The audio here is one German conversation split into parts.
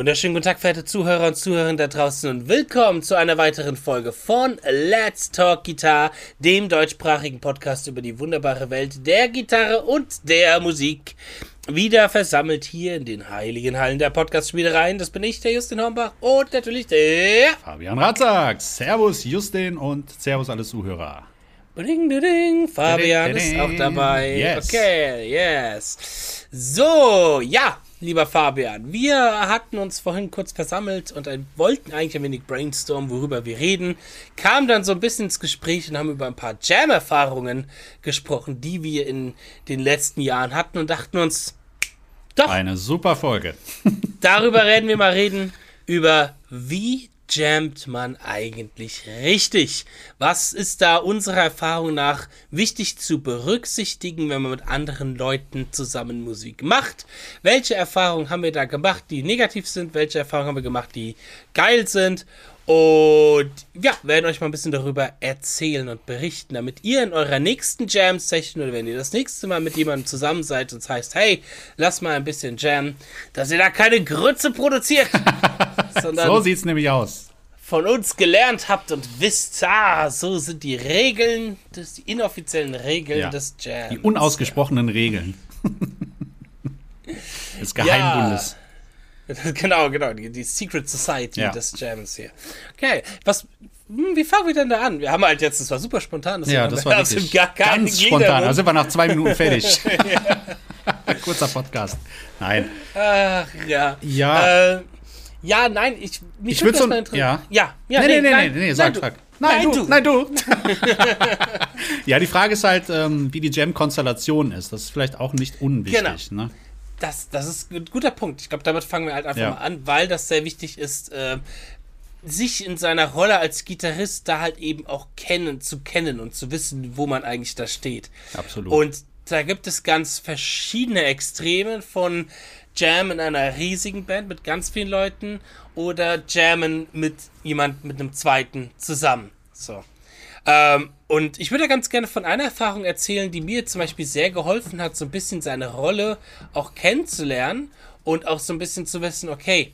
wunderschönen guten Tag, verehrte Zuhörer und Zuhörer da draußen und willkommen zu einer weiteren Folge von Let's Talk Guitar, dem deutschsprachigen Podcast über die wunderbare Welt der Gitarre und der Musik. Wieder versammelt hier in den heiligen Hallen der Podcast-Spielereien. Das bin ich, der Justin Hornbach und natürlich der Fabian Ratzak. Servus Justin und Servus alle Zuhörer. Ding, ding, Fabian ist auch dabei. Yes. Okay, yes. So, ja, lieber Fabian, wir hatten uns vorhin kurz versammelt und wollten eigentlich ein wenig brainstormen, worüber wir reden. Kamen dann so ein bisschen ins Gespräch und haben über ein paar Jam-Erfahrungen gesprochen, die wir in den letzten Jahren hatten und dachten uns, doch, Eine super Folge. darüber werden wir mal reden, über wie jammt man eigentlich richtig? Was ist da unserer Erfahrung nach wichtig zu berücksichtigen, wenn man mit anderen Leuten zusammen Musik macht? Welche Erfahrungen haben wir da gemacht, die negativ sind? Welche Erfahrungen haben wir gemacht, die geil sind? Und ja, werden euch mal ein bisschen darüber erzählen und berichten, damit ihr in eurer nächsten Jam-Session oder wenn ihr das nächste Mal mit jemandem zusammen seid und es heißt, hey, lass mal ein bisschen Jam, dass ihr da keine Grütze produziert, sondern So sieht's nämlich aus. von uns gelernt habt und wisst, ah, so sind die Regeln, das, die inoffiziellen Regeln Ja. des Jams. Die unausgesprochenen Regeln. Des Geheimbundes. Genau, genau, die, die Secret Society Ja. des Jams hier. Okay, was, hm, wie fangen wir denn da an? Wir haben halt jetzt, das war super spontan. Ja, haben das war also wirklich gar ganz spontan. Da sind wir nach zwei Minuten fertig. Kurzer Podcast. Nein. Ach, ja. Ja. Äh, ja, nein, ich, mich Ich würd würd so- das mal interessieren. ja. Ja, ja, nee, nee, nee, nein, nee, nee, sag, du. sag. Nein, Nein, du, du. nein, du. ja, die Frage ist halt, ähm, wie die Jam-Konstellation ist. Das ist vielleicht auch nicht unwichtig. Genau. Ne? Das, das ist ein guter Punkt. Ich glaube, damit fangen wir halt einfach Ja. mal an, weil das sehr wichtig ist, äh, sich in seiner Rolle als Gitarrist da halt eben auch kennen, zu kennen und zu wissen, wo man eigentlich da steht. Absolut. Und da gibt es ganz verschiedene Extreme von Jam in einer riesigen Band mit ganz vielen Leuten oder Jammen mit jemand mit einem zweiten zusammen. So. Ähm, und ich würde ganz gerne von einer Erfahrung erzählen, die mir zum Beispiel sehr geholfen hat, so ein bisschen seine Rolle auch kennenzulernen und auch so ein bisschen zu wissen, okay,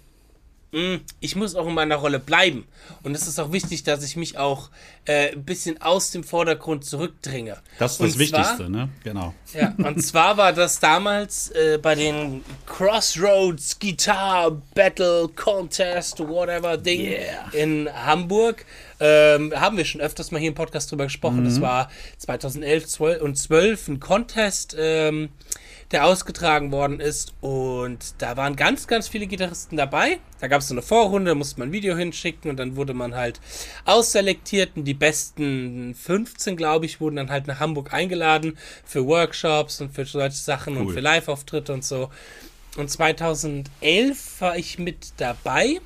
mh, ich muss auch in meiner Rolle bleiben. Und es ist auch wichtig, dass ich mich auch äh, ein bisschen aus dem Vordergrund zurückdränge. das ist Und das zwar- Wichtigste, ne? Genau. ja, und zwar war das damals äh, bei den Crossroads Guitar Battle Contest, whatever Ding Yeah. in Hamburg. Ähm, haben wir schon öfters mal hier im Podcast drüber gesprochen. Das war 2011 12 und 12 ein Contest, ähm, der ausgetragen worden ist. Und da waren ganz, ganz viele Gitarristen dabei. Da gab es so eine Vorrunde, da musste man ein Video hinschicken und dann wurde man halt ausselektiert. Und die besten 15, glaube ich, wurden dann halt nach Hamburg eingeladen für Workshops und für solche Sachen und Cool. für Live-Auftritte und so. Und 2011 war ich mit dabei.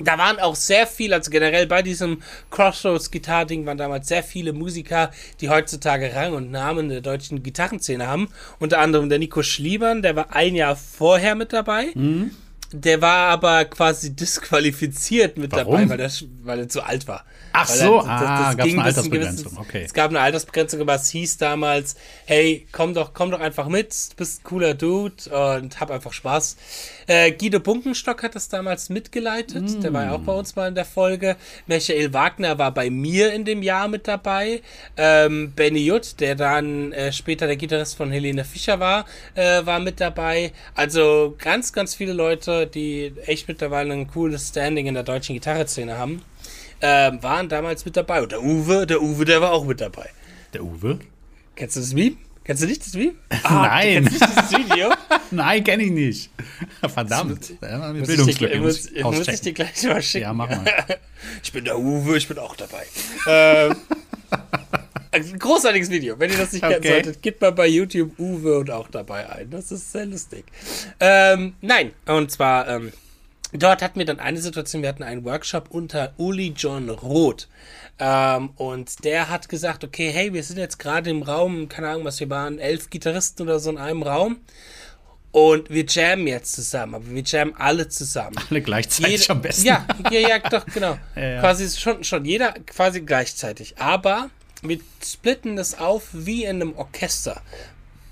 Da waren auch sehr viele, also generell bei diesem Crossroads Gitarre-Ding waren damals sehr viele Musiker, die heutzutage Rang und Namen der deutschen Gitarrenszene haben. Unter anderem der Nico Schliebern, der war ein Jahr vorher mit dabei. Mhm. Der war aber quasi disqualifiziert mit Warum? dabei, weil er, weil er zu alt war. Ach Weil so, er- ah, gab's ging eine bis ein Altersbegrenzung, gewisses- okay. Es gab eine Altersbegrenzung, aber es hieß damals, hey, komm doch, komm doch einfach mit, du bist ein cooler Dude und hab einfach Spaß. Äh, Guido Bunkenstock hat das damals mitgeleitet, der war ja auch bei uns mal in der Folge. Michael Wagner war bei mir in dem Jahr mit dabei. Ähm, Benny Jutt, der dann äh, später der Gitarrist von Helene Fischer war, äh, war mit dabei. Also ganz, ganz viele Leute, die echt mittlerweile ein cooles Standing in der deutschen Gitarreszene haben ähm, waren damals mit dabei. Und der Uwe, der Uwe, der war auch mit dabei. Der Uwe? Kennst du das Meme? Kennst du nicht das Meme? Nein. Du kennst nicht dieses Video? Nein, kenne ich nicht. Verdammt. Muss, ich Bildungslücke muss, muss ich muss ich dir gleich mal schicken. Ja, mach mal. Ich bin der Uwe, ich bin auch dabei. ähm, ein großartiges Video. Wenn ihr das nicht kennen Okay. solltet, gebt mal bei YouTube Uwe und auch dabei ein. Das ist sehr lustig. Ähm, nein, und zwar, ähm, dort hatten wir dann eine Situation, wir hatten einen Workshop unter Uli John Roth. Ähm, und der hat gesagt, okay, hey, wir sind jetzt gerade im Raum, keine Ahnung, was wir waren, elf Gitarristen oder so in einem Raum. Und wir jammen jetzt zusammen, aber wir jammen alle zusammen. Alle gleichzeitig Jeder- am besten. Ja, ja, ja, doch, genau. Ja, ja. Quasi schon, schon jeder quasi gleichzeitig. Aber wir splitten das auf wie in einem Orchester.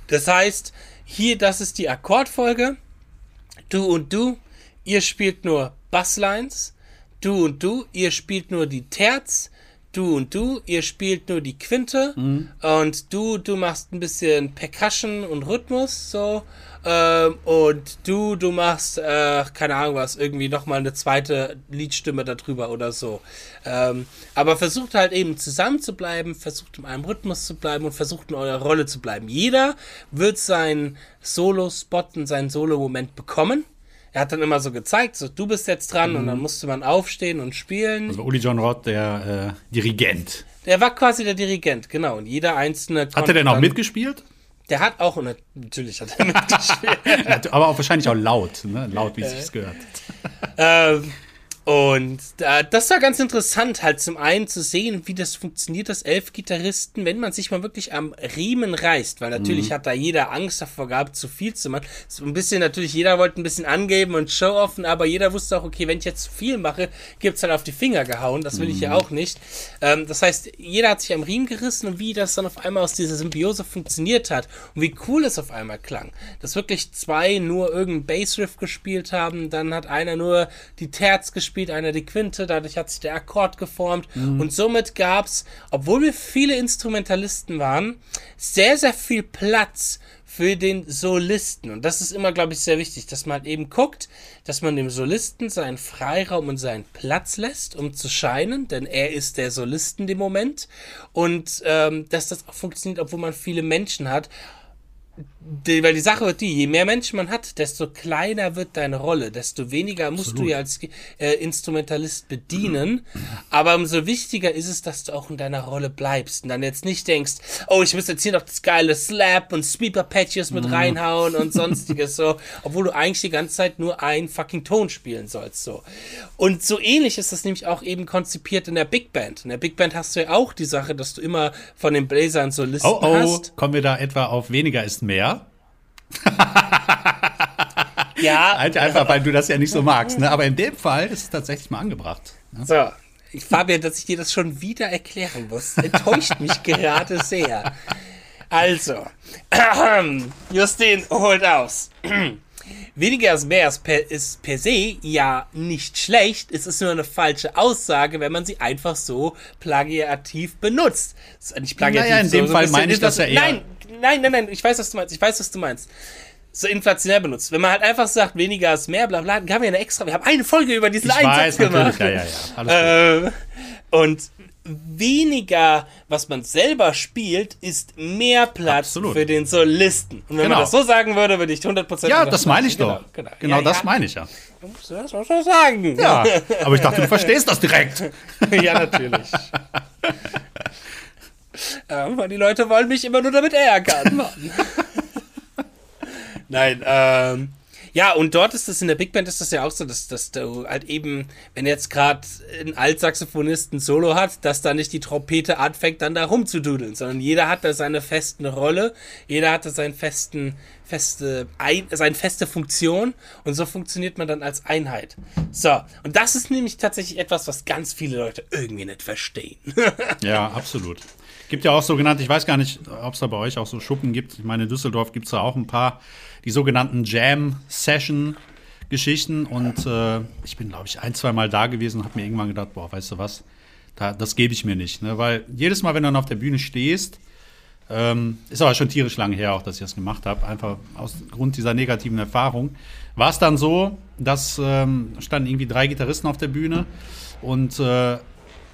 Das heißt, hier, das ist die Akkordfolge. Du und du ihr spielt nur Basslines, du und du, ihr spielt nur die Terz, du und du, ihr spielt nur die Quinte Mhm. und du, du machst ein bisschen Percussion und Rhythmus so ähm, und du, du machst, äh, keine Ahnung was, irgendwie nochmal eine zweite Liedstimme darüber oder so. Ähm, aber versucht halt eben zusammen zu bleiben, versucht in einem Rhythmus zu bleiben und versucht in eurer Rolle zu bleiben. Jeder wird seinen Solo-Spot und seinen Solo-Moment bekommen. Er hat dann immer so gezeigt, so du bist jetzt dran und dann musste man aufstehen und spielen. Also Uli John Roth, der äh, Dirigent. Der war quasi der Dirigent, genau. Und jeder einzelne. Hat er denn auch mitgespielt? Der hat auch, und natürlich hat er mitgespielt. Aber auch wahrscheinlich auch laut, ne? Laut, wie es sich gehört. ähm, und äh, das war ganz interessant, halt zum einen zu sehen, wie das funktioniert, dass elf Gitarristen, wenn man sich mal wirklich am Riemen reißt, weil natürlich hat da jeder Angst davor gehabt, zu viel zu machen. So ein bisschen natürlich, jeder wollte ein bisschen angeben und show-offen, aber jeder wusste auch, okay, wenn ich jetzt zu viel mache, gibt's halt auf die Finger gehauen, das will ich ja auch nicht. Ähm, das heißt, jeder hat sich am Riemen gerissen und wie das dann auf einmal aus dieser Symbiose funktioniert hat und wie cool es auf einmal klang. Dass wirklich zwei nur irgendeinen Bassriff gespielt haben, dann hat einer nur die Terz gespielt, einer die Quinte, dadurch hat sich der Akkord geformt und somit gab's, obwohl wir viele Instrumentalisten waren, sehr, sehr viel Platz für den Solisten. Und das ist immer, glaube ich, sehr wichtig, dass man halt eben guckt, dass man dem Solisten seinen Freiraum und seinen Platz lässt, um zu scheinen, denn er ist der Solisten im Moment. Und ähm, dass das auch funktioniert, obwohl man viele Menschen hat. Die, weil die Sache wird die, je mehr Menschen man hat, desto kleiner wird deine Rolle, desto weniger musst du ja als äh, Instrumentalist bedienen. Aber umso wichtiger ist es, dass du auch in deiner Rolle bleibst und dann jetzt nicht denkst, oh, ich muss jetzt hier noch das geile Slap und Sweeper Patches mit reinhauen und sonstiges so, obwohl du eigentlich die ganze Zeit nur einen fucking Ton spielen sollst so. Und so ähnlich ist das nämlich auch eben konzipiert in der Big Band. In der Big Band hast du ja auch die Sache, dass du immer von den Bläsern Solisten Oh, oh, hast. kommen wir da etwa auf weniger ist mehr? Ja, Halt einfach, weil du das ja nicht so magst. Ne? Aber in dem Fall ist es tatsächlich mal angebracht. Ne? So, ich, Fabian, dass ich dir das schon wieder erklären muss, enttäuscht mich gerade sehr. Also, Justin holt aus. Weniger ist mehr ist per, ist per se ja nicht schlecht. Es ist nur eine falsche Aussage, wenn man sie einfach so plagiativ benutzt. Nicht plagiativ, Naja, in dem ein Fall meine ich das ja eher- Nein, nein, nein, nein. Ich weiß, was du meinst. Ich weiß, was du meinst. So inflationär benutzt. Wenn man halt einfach sagt, weniger ist mehr, bla bla, dann haben wir eine extra. Wir haben eine Folge über diesen Ich Einsatz weiß, gemacht. Ja, ja, ja. Alles gut. Äh, und weniger, was man selber spielt, ist mehr Platz Absolut. für den Solisten. Und wenn Genau. man das so sagen würde, würde ich 100% Ja, das meine ich genau, doch. Genau, Genau, ja, das ja, meine ich ja. Das muss man sagen. Ja, aber ich dachte, du verstehst das direkt. ja, natürlich. ähm, weil die Leute wollen mich immer nur damit ärgern. Mann. Nein, ähm. Ja, und dort ist das in der Big Band ist das ja auch so, dass, dass du halt eben, wenn jetzt gerade ein Altsaxophonist ein Solo hat, dass da nicht die Trompete anfängt, dann da rumzududeln, sondern jeder hat da seine festen Rolle, jeder hat da seinen festen, feste, ein, seine feste Funktion und so funktioniert man dann als Einheit. So, und das ist nämlich tatsächlich etwas, was ganz viele Leute irgendwie nicht verstehen. Ja, absolut. Gibt ja auch sogenannte, ich weiß gar nicht, ob es da bei euch auch so Schuppen gibt. Ich meine, in Düsseldorf gibt es da auch ein paar, die sogenannten Jam-Session-Geschichten. Und äh, ich bin, glaube ich, ein, zwei Mal da gewesen und habe mir irgendwann gedacht, boah, weißt du was, da, das gebe ich mir nicht. Ne? Weil jedes Mal, wenn du dann auf der Bühne stehst, ähm, ist aber schon tierisch lange her, auch dass ich das gemacht habe, einfach aus Grund dieser negativen Erfahrung, war es dann so, dass ähm, standen irgendwie drei Gitarristen auf der Bühne und äh,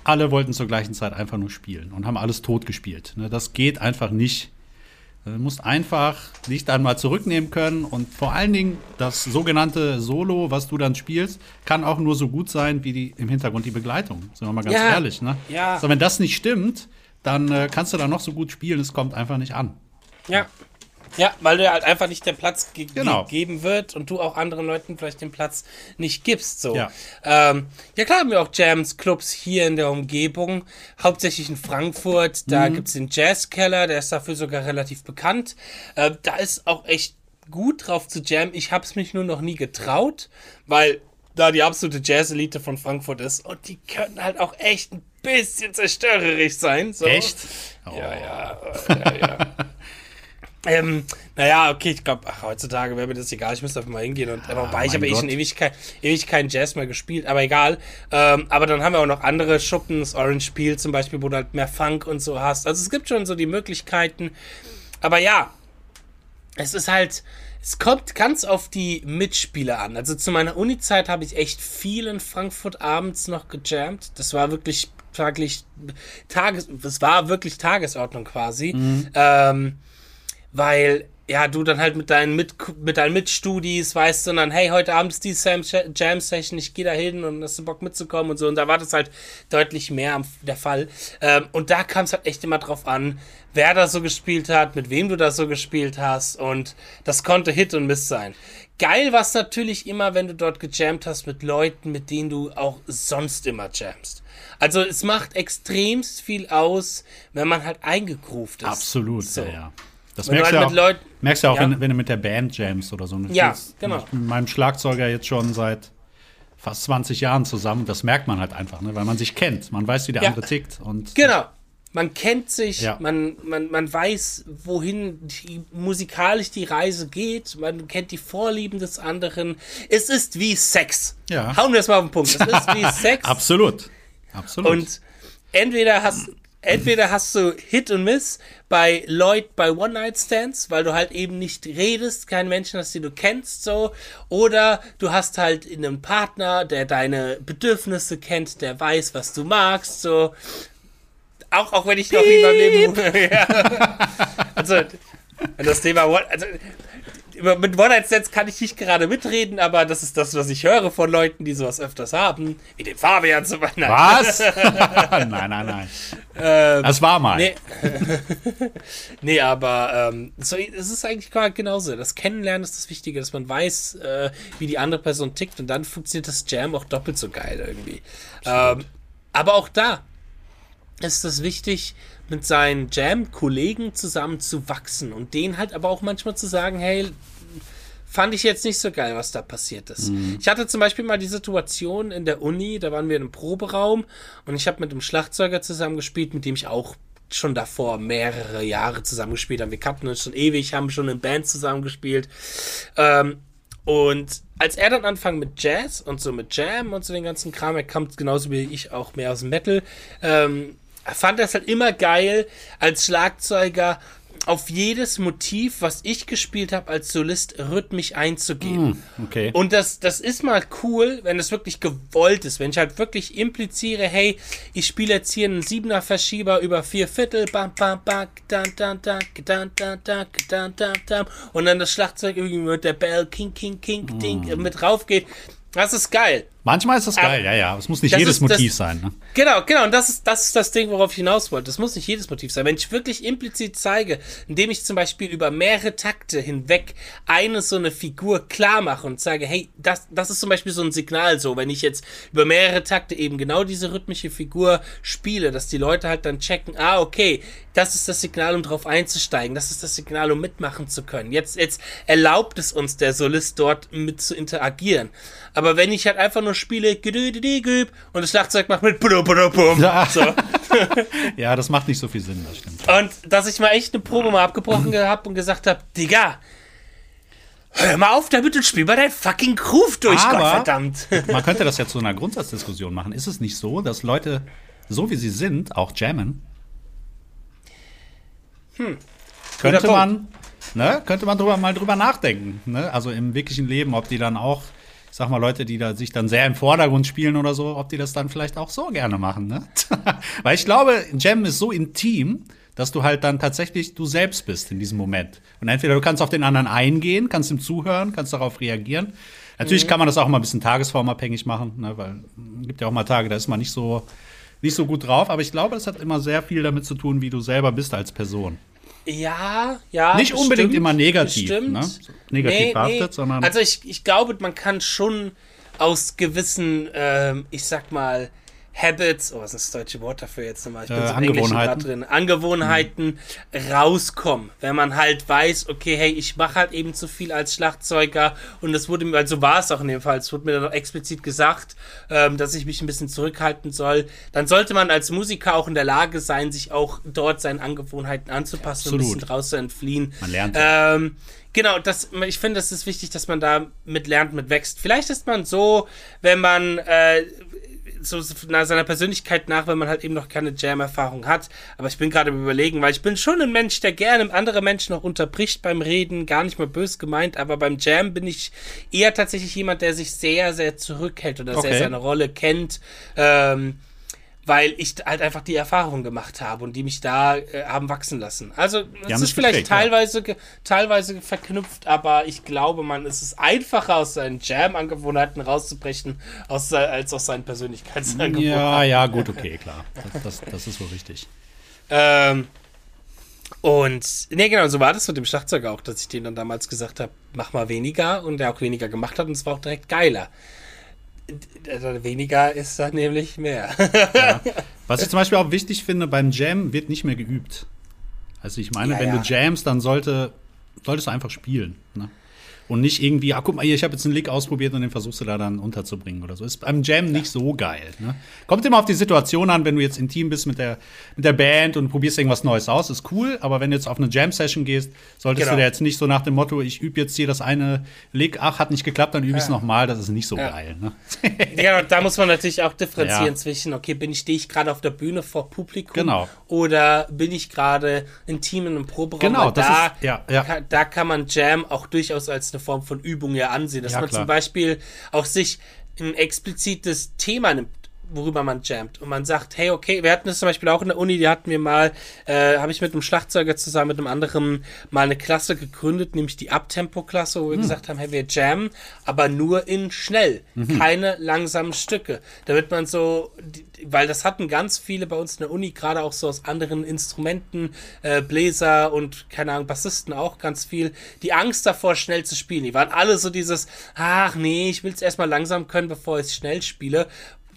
alle wollten zur gleichen Zeit einfach nur spielen und haben alles tot gespielt. Ne, das geht einfach nicht. Du musst einfach dich dann mal zurücknehmen können und vor allen Dingen das sogenannte Solo, was du dann spielst, kann auch nur so gut sein wie die im Hintergrund die Begleitung. Sind wir mal ganz Ja. ehrlich, ne? Ja. So, wenn das nicht stimmt, dann äh, kannst du da noch so gut spielen, es kommt einfach nicht an. Ja. Ja, weil dir halt einfach nicht der Platz ge Genau. gegeben wird und du auch anderen Leuten vielleicht den Platz nicht gibst. So. Ja. Ähm, ja, klar haben wir auch Jams, Clubs hier in der Umgebung, hauptsächlich in Frankfurt. Da gibt's den Jazzkeller, der ist dafür sogar relativ bekannt. Äh, da ist auch echt gut drauf zu jammen. Ich hab's mich nur noch nie getraut, weil da die absolute Jazz-Elite von Frankfurt ist und die können halt auch echt ein bisschen zerstörerisch sein. So. Echt? Ja, ja, äh, ja, ja. Ähm, naja, okay, ich glaube, heutzutage wäre mir das egal, ich müsste einfach mal hingehen. Und, Ah, wobei, ich habe eh schon ewig, kein, ewig keinen Jazz mehr gespielt, aber egal. Ähm, aber dann haben wir auch noch andere Schuppen, das Orange Peel zum Beispiel, wo du halt mehr Funk und so hast. Also es gibt schon so die Möglichkeiten. Aber ja, es ist halt, es kommt ganz auf die Mitspieler an. Also zu meiner Uni-Zeit habe ich echt viel in Frankfurt abends noch gejammt. Das war wirklich wirklich Tages, es war wirklich Tagesordnung quasi. Ähm, weil ja, du dann halt mit deinen, mit, mit deinen Mitstudis weißt dann, hey, heute Abend ist die Jam Session, ich gehe da hin und hast du Bock mitzukommen und so. Und da war das halt deutlich mehr am- der Fall. Ähm, und da kam es halt echt immer drauf an, wer da so gespielt hat, mit wem du da so gespielt hast. Und das konnte Hit und Miss sein. Geil war es natürlich immer, wenn du dort gejammt hast mit Leuten, mit denen du auch sonst immer jammst. Also es macht extremst viel aus, wenn man halt eingegroovt ist. Absolut, So. ja, ja. Das Wenn du merkst halt du auch, mit Leuten- merkst du auch Ja. wenn, wenn du mit der Band jams oder so. Und ich Ja, spiel's genau. Mit meinem Schlagzeuger jetzt schon seit fast 20 Jahren zusammen. Das merkt man halt einfach, ne? weil man sich kennt. Man weiß, wie der Ja. andere tickt. Und Genau. Man kennt sich, Ja. man, man, man weiß, wohin die, musikalisch die Reise geht, man kennt die Vorlieben des anderen. Es ist wie Sex. Ja. Hauen wir es mal auf den Punkt. Es ist wie Sex. Absolut. Absolut. Und entweder hast, entweder hast du Hit und Miss bei Lloyd bei One-Night-Stands, weil du halt eben nicht redest, keinen Menschen hast, den du kennst, so. Oder du hast halt einen Partner, der deine Bedürfnisse kennt, der weiß, was du magst, so. Auch, auch wenn ich noch nie in meinem Leben. ja. Also, das Thema One, also, mit One-Night-Stands kann ich nicht gerade mitreden, aber das ist das, was ich höre von Leuten, die sowas öfters haben. Wie den Fabian zum Beispiel. Was? nein, nein, nein. das war mal. Nee. nee, aber ähm, so, es ist eigentlich genauso. Das Kennenlernen ist das Wichtige, dass man weiß, äh, wie die andere Person tickt und dann funktioniert das Jam auch doppelt so geil irgendwie. Ähm, aber auch da ist es wichtig, mit seinen Jam-Kollegen zusammen zu wachsen und denen halt aber auch manchmal zu sagen, hey, fand ich jetzt nicht so geil, was da passiert ist. Ich hatte zum Beispiel mal die Situation in der Uni, da waren wir in einem Proberaum und ich habe mit einem Schlagzeuger zusammengespielt, mit dem ich auch schon davor mehrere Jahre zusammengespielt habe. Wir kannten uns schon ewig, haben schon in Band zusammengespielt. Ähm, und als er dann anfing mit Jazz und so mit Jam und so den ganzen Kram, er kam genauso wie ich auch mehr aus dem Metal, ähm, fand es halt immer geil, als Schlagzeuger auf jedes Motiv, was ich gespielt habe, als Solist rhythmisch einzugehen. Okay. Und das, das ist mal cool, wenn es wirklich gewollt ist. Wenn ich halt wirklich impliziere, hey, ich spiele jetzt hier einen Siebener Verschieber über vier Viertel, bam, bam, bam, dan, dan, dan, dan, dan, dan, dan, dan, dan, und dann das Schlagzeug irgendwie mit der Bell, king, king, king, ding, Mm. mit drauf geht. Das ist geil. Manchmal ist das geil, Aber- ja, ja. Es muss nicht Das jedes ist- das- Motiv sein. Ne? Genau, genau, und das ist, das ist das Ding, worauf ich hinaus wollte. Das muss nicht jedes Motiv sein. Wenn ich wirklich implizit zeige, indem ich zum Beispiel über mehrere Takte hinweg eine so eine Figur klar mache und sage, hey, das, das ist zum Beispiel so ein Signal so, wenn ich jetzt über mehrere Takte eben genau diese rhythmische Figur spiele, dass die Leute halt dann checken, ah, okay, das ist das Signal, um drauf einzusteigen, das ist das Signal, um mitmachen zu können. Jetzt, jetzt erlaubt es uns der Solist dort mit zu interagieren. Aber wenn ich halt einfach nur spiele, und das Schlagzeug macht mit Ja. so. Ja, das macht nicht so viel Sinn, das stimmt. Und dass ich mal echt eine Probe mal abgebrochen habe und gesagt habe, Digga, hör mal auf damit und spiel mal dein fucking Groove durch, Aber- Gottverdammt. Man könnte das ja zu einer Grundsatzdiskussion machen. Ist es nicht so, dass Leute, so wie sie sind, auch jammen? Könnte Guter man, ne, könnte man drüber, mal drüber nachdenken. Ne? Also im wirklichen Leben, ob die dann auch, sag mal, Leute, die da sich dann sehr im Vordergrund spielen oder so, ob die das dann vielleicht auch so gerne machen. Ne? Weil ich glaube, Jam ist so intim, dass du halt dann tatsächlich du selbst bist in diesem Moment. Und entweder du kannst auf den anderen eingehen, kannst ihm zuhören, kannst darauf reagieren. Natürlich kann man das auch mal ein bisschen tagesformabhängig machen, ne? weil es gibt ja auch mal Tage, da ist man nicht so, nicht so gut drauf. Aber ich glaube, das hat immer sehr viel damit zu tun, wie du selber bist als Person. Ja, ja. Nicht unbedingt immer negativ, ne? So negativ behaftet, sondern- Also ich, ich glaube, man kann schon aus gewissen, ähm, ich sag mal, Habits, oh, was ist das deutsche Wort dafür jetzt nochmal? Ich bin Äh, so Angewohnheiten. drin. Angewohnheiten rauskommen. Wenn man halt weiß, okay, hey, ich mache halt eben zu viel als Schlagzeuger und das wurde mir, also war es auch in dem Fall, es wurde mir dann auch explizit gesagt, ähm, dass ich mich ein bisschen zurückhalten soll. Dann sollte man als Musiker auch in der Lage sein, sich auch dort seinen Angewohnheiten anzupassen und ein Absolut. bisschen raus zu entfliehen. Man lernt. Ähm, genau, das, ich finde, es ist wichtig, dass man da mit lernt, mit wächst. Vielleicht ist man so, wenn man äh, so seiner Persönlichkeit nach, wenn man halt eben noch keine Jam-Erfahrung hat. Aber ich bin gerade überlegen, weil ich bin schon ein Mensch, der gerne andere Menschen auch unterbricht beim Reden, gar nicht mal bös gemeint, aber beim Jam bin ich eher tatsächlich jemand, der sich sehr, sehr zurückhält oder Okay. sehr seine Rolle kennt. Ähm, weil ich halt einfach die Erfahrung gemacht habe und die mich da äh, haben wachsen lassen. Also es ist vielleicht ja. teilweise, ge- teilweise verknüpft, aber ich glaube, man es ist einfacher aus seinen Jam-Angewohnheiten rauszubrechen, aus, als aus seinen Persönlichkeitsangewohnheiten. Ja, ja, gut, okay, klar. Das, das, das ist wohl richtig. Ähm, und, ne, genau, so war das mit dem Schlagzeuger auch, dass ich dem dann damals gesagt habe, mach mal weniger und der auch weniger gemacht hat und es war auch direkt geiler. D- Weniger ist dann nämlich mehr. Was ich zum Beispiel auch wichtig finde, beim Jam wird nicht mehr geübt. Also ich meine, Ja, wenn ja. du jamst, dann sollte, solltest du einfach spielen. Ne? Und nicht irgendwie, ah, guck mal hier, ich habe jetzt einen Lick ausprobiert und den versuchst du da dann unterzubringen oder so. Ist beim Jam nicht so geil. Ne? Kommt immer auf die Situation an, wenn du jetzt intim bist mit der, mit der Band und probierst irgendwas Neues aus, ist cool. Aber wenn du jetzt auf eine Jam-Session gehst, solltest Genau. du da jetzt nicht so nach dem Motto, ich übe jetzt hier das eine Lick, ach, hat nicht geklappt, dann übe ich es Ja. nochmal. Das ist nicht so Ja. geil. Ne? Ja, da muss man natürlich auch differenzieren Ja. zwischen, okay, bin ich, stehe ich gerade auf der Bühne vor Publikum Genau. oder bin ich gerade intim in einem Proberaum? Genau, da, ist- ja, ja. Da kann man Jam auch durchaus als eine Form von Übung ja ansehen, dass Ja, man klar. zum Beispiel auch sich ein explizites Thema nimmt worüber man jammt und man sagt, hey, okay, wir hatten das zum Beispiel auch in der Uni, die hatten wir mal, äh, habe ich mit einem Schlagzeuger zusammen mit einem anderen mal eine Klasse gegründet, nämlich die Abtempo-Klasse, wo wir gesagt haben, hey, wir jammen, aber nur in schnell, keine langsamen Stücke, damit man so, weil das hatten ganz viele bei uns in der Uni, gerade auch so aus anderen Instrumenten, äh, Bläser und keine Ahnung, Bassisten auch ganz viel, die Angst davor, schnell zu spielen. Die waren alle so dieses, ach nee, ich will es erstmal langsam können, bevor ich es schnell spiele.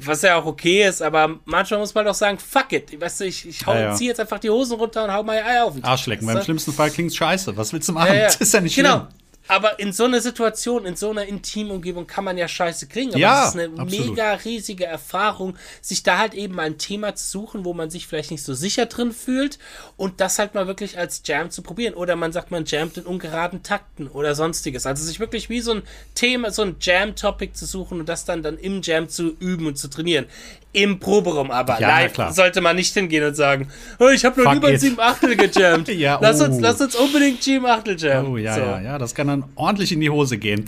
Was ja auch okay ist, aber manchmal muss man doch sagen, fuck it. Weißt du, ich, ich hau, Ja, ja. zieh jetzt einfach die Hosen runter und hau meine Eier auf den Tisch, Arschlecken. Beim schlimmsten Fall klingt's scheiße. Was willst du machen? Ja, ja. Das ist ja nicht genau. schlimm. Aber in so einer Situation, in so einer intimen Umgebung kann man ja scheiße klingen. Aber Ja, das ist eine absolut. mega riesige Erfahrung, sich da halt eben ein Thema zu suchen, wo man sich vielleicht nicht so sicher drin fühlt und das halt mal wirklich als Jam zu probieren. Oder man sagt, man jammt in ungeraden Takten oder sonstiges. Also sich wirklich wie so ein Thema, so ein Jam-Topic zu suchen und das dann, dann im Jam zu üben und zu trainieren. Im Proberaum aber. Ja, Live klar. sollte man nicht hingehen und sagen, oh, ich habe nur über sieben Achtel gejammt. Ja, lass, oh. uns, lass uns unbedingt sieben Achtel jammen. Oh ja, So. ja, ja. Das kann dann ordentlich in die Hose gehen.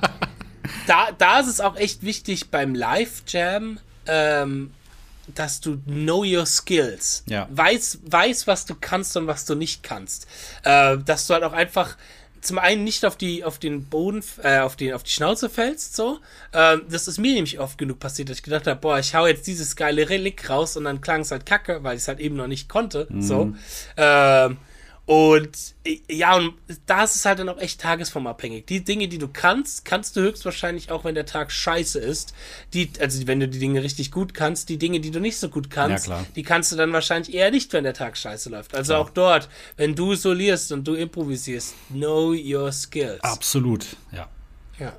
da, da ist es auch echt wichtig beim Live-Jam, ähm, dass du know your skills. Ja. Weiß, weiß, was du kannst und was du nicht kannst. Äh, dass du halt auch einfach zum einen nicht auf die auf den Boden äh, auf die auf die Schnauze fällst so. Ähm, das ist mir nämlich oft genug passiert dass ich gedacht habe boah ich hau jetzt dieses geile Relikt raus und dann klang es halt kacke weil ich es halt eben noch nicht konnte so. Ähm, und äh, ja, und da ist es halt dann auch echt tagesformabhängig. Die Dinge, die du kannst, kannst du höchstwahrscheinlich auch, wenn der Tag scheiße ist. Die, also wenn du die Dinge richtig gut kannst, die Dinge, die du nicht so gut kannst, Ja, die kannst du dann wahrscheinlich eher nicht, wenn der Tag scheiße läuft. Also Klar. auch dort, wenn du solierst und du improvisierst, know your skills. Absolut, ja. Ja.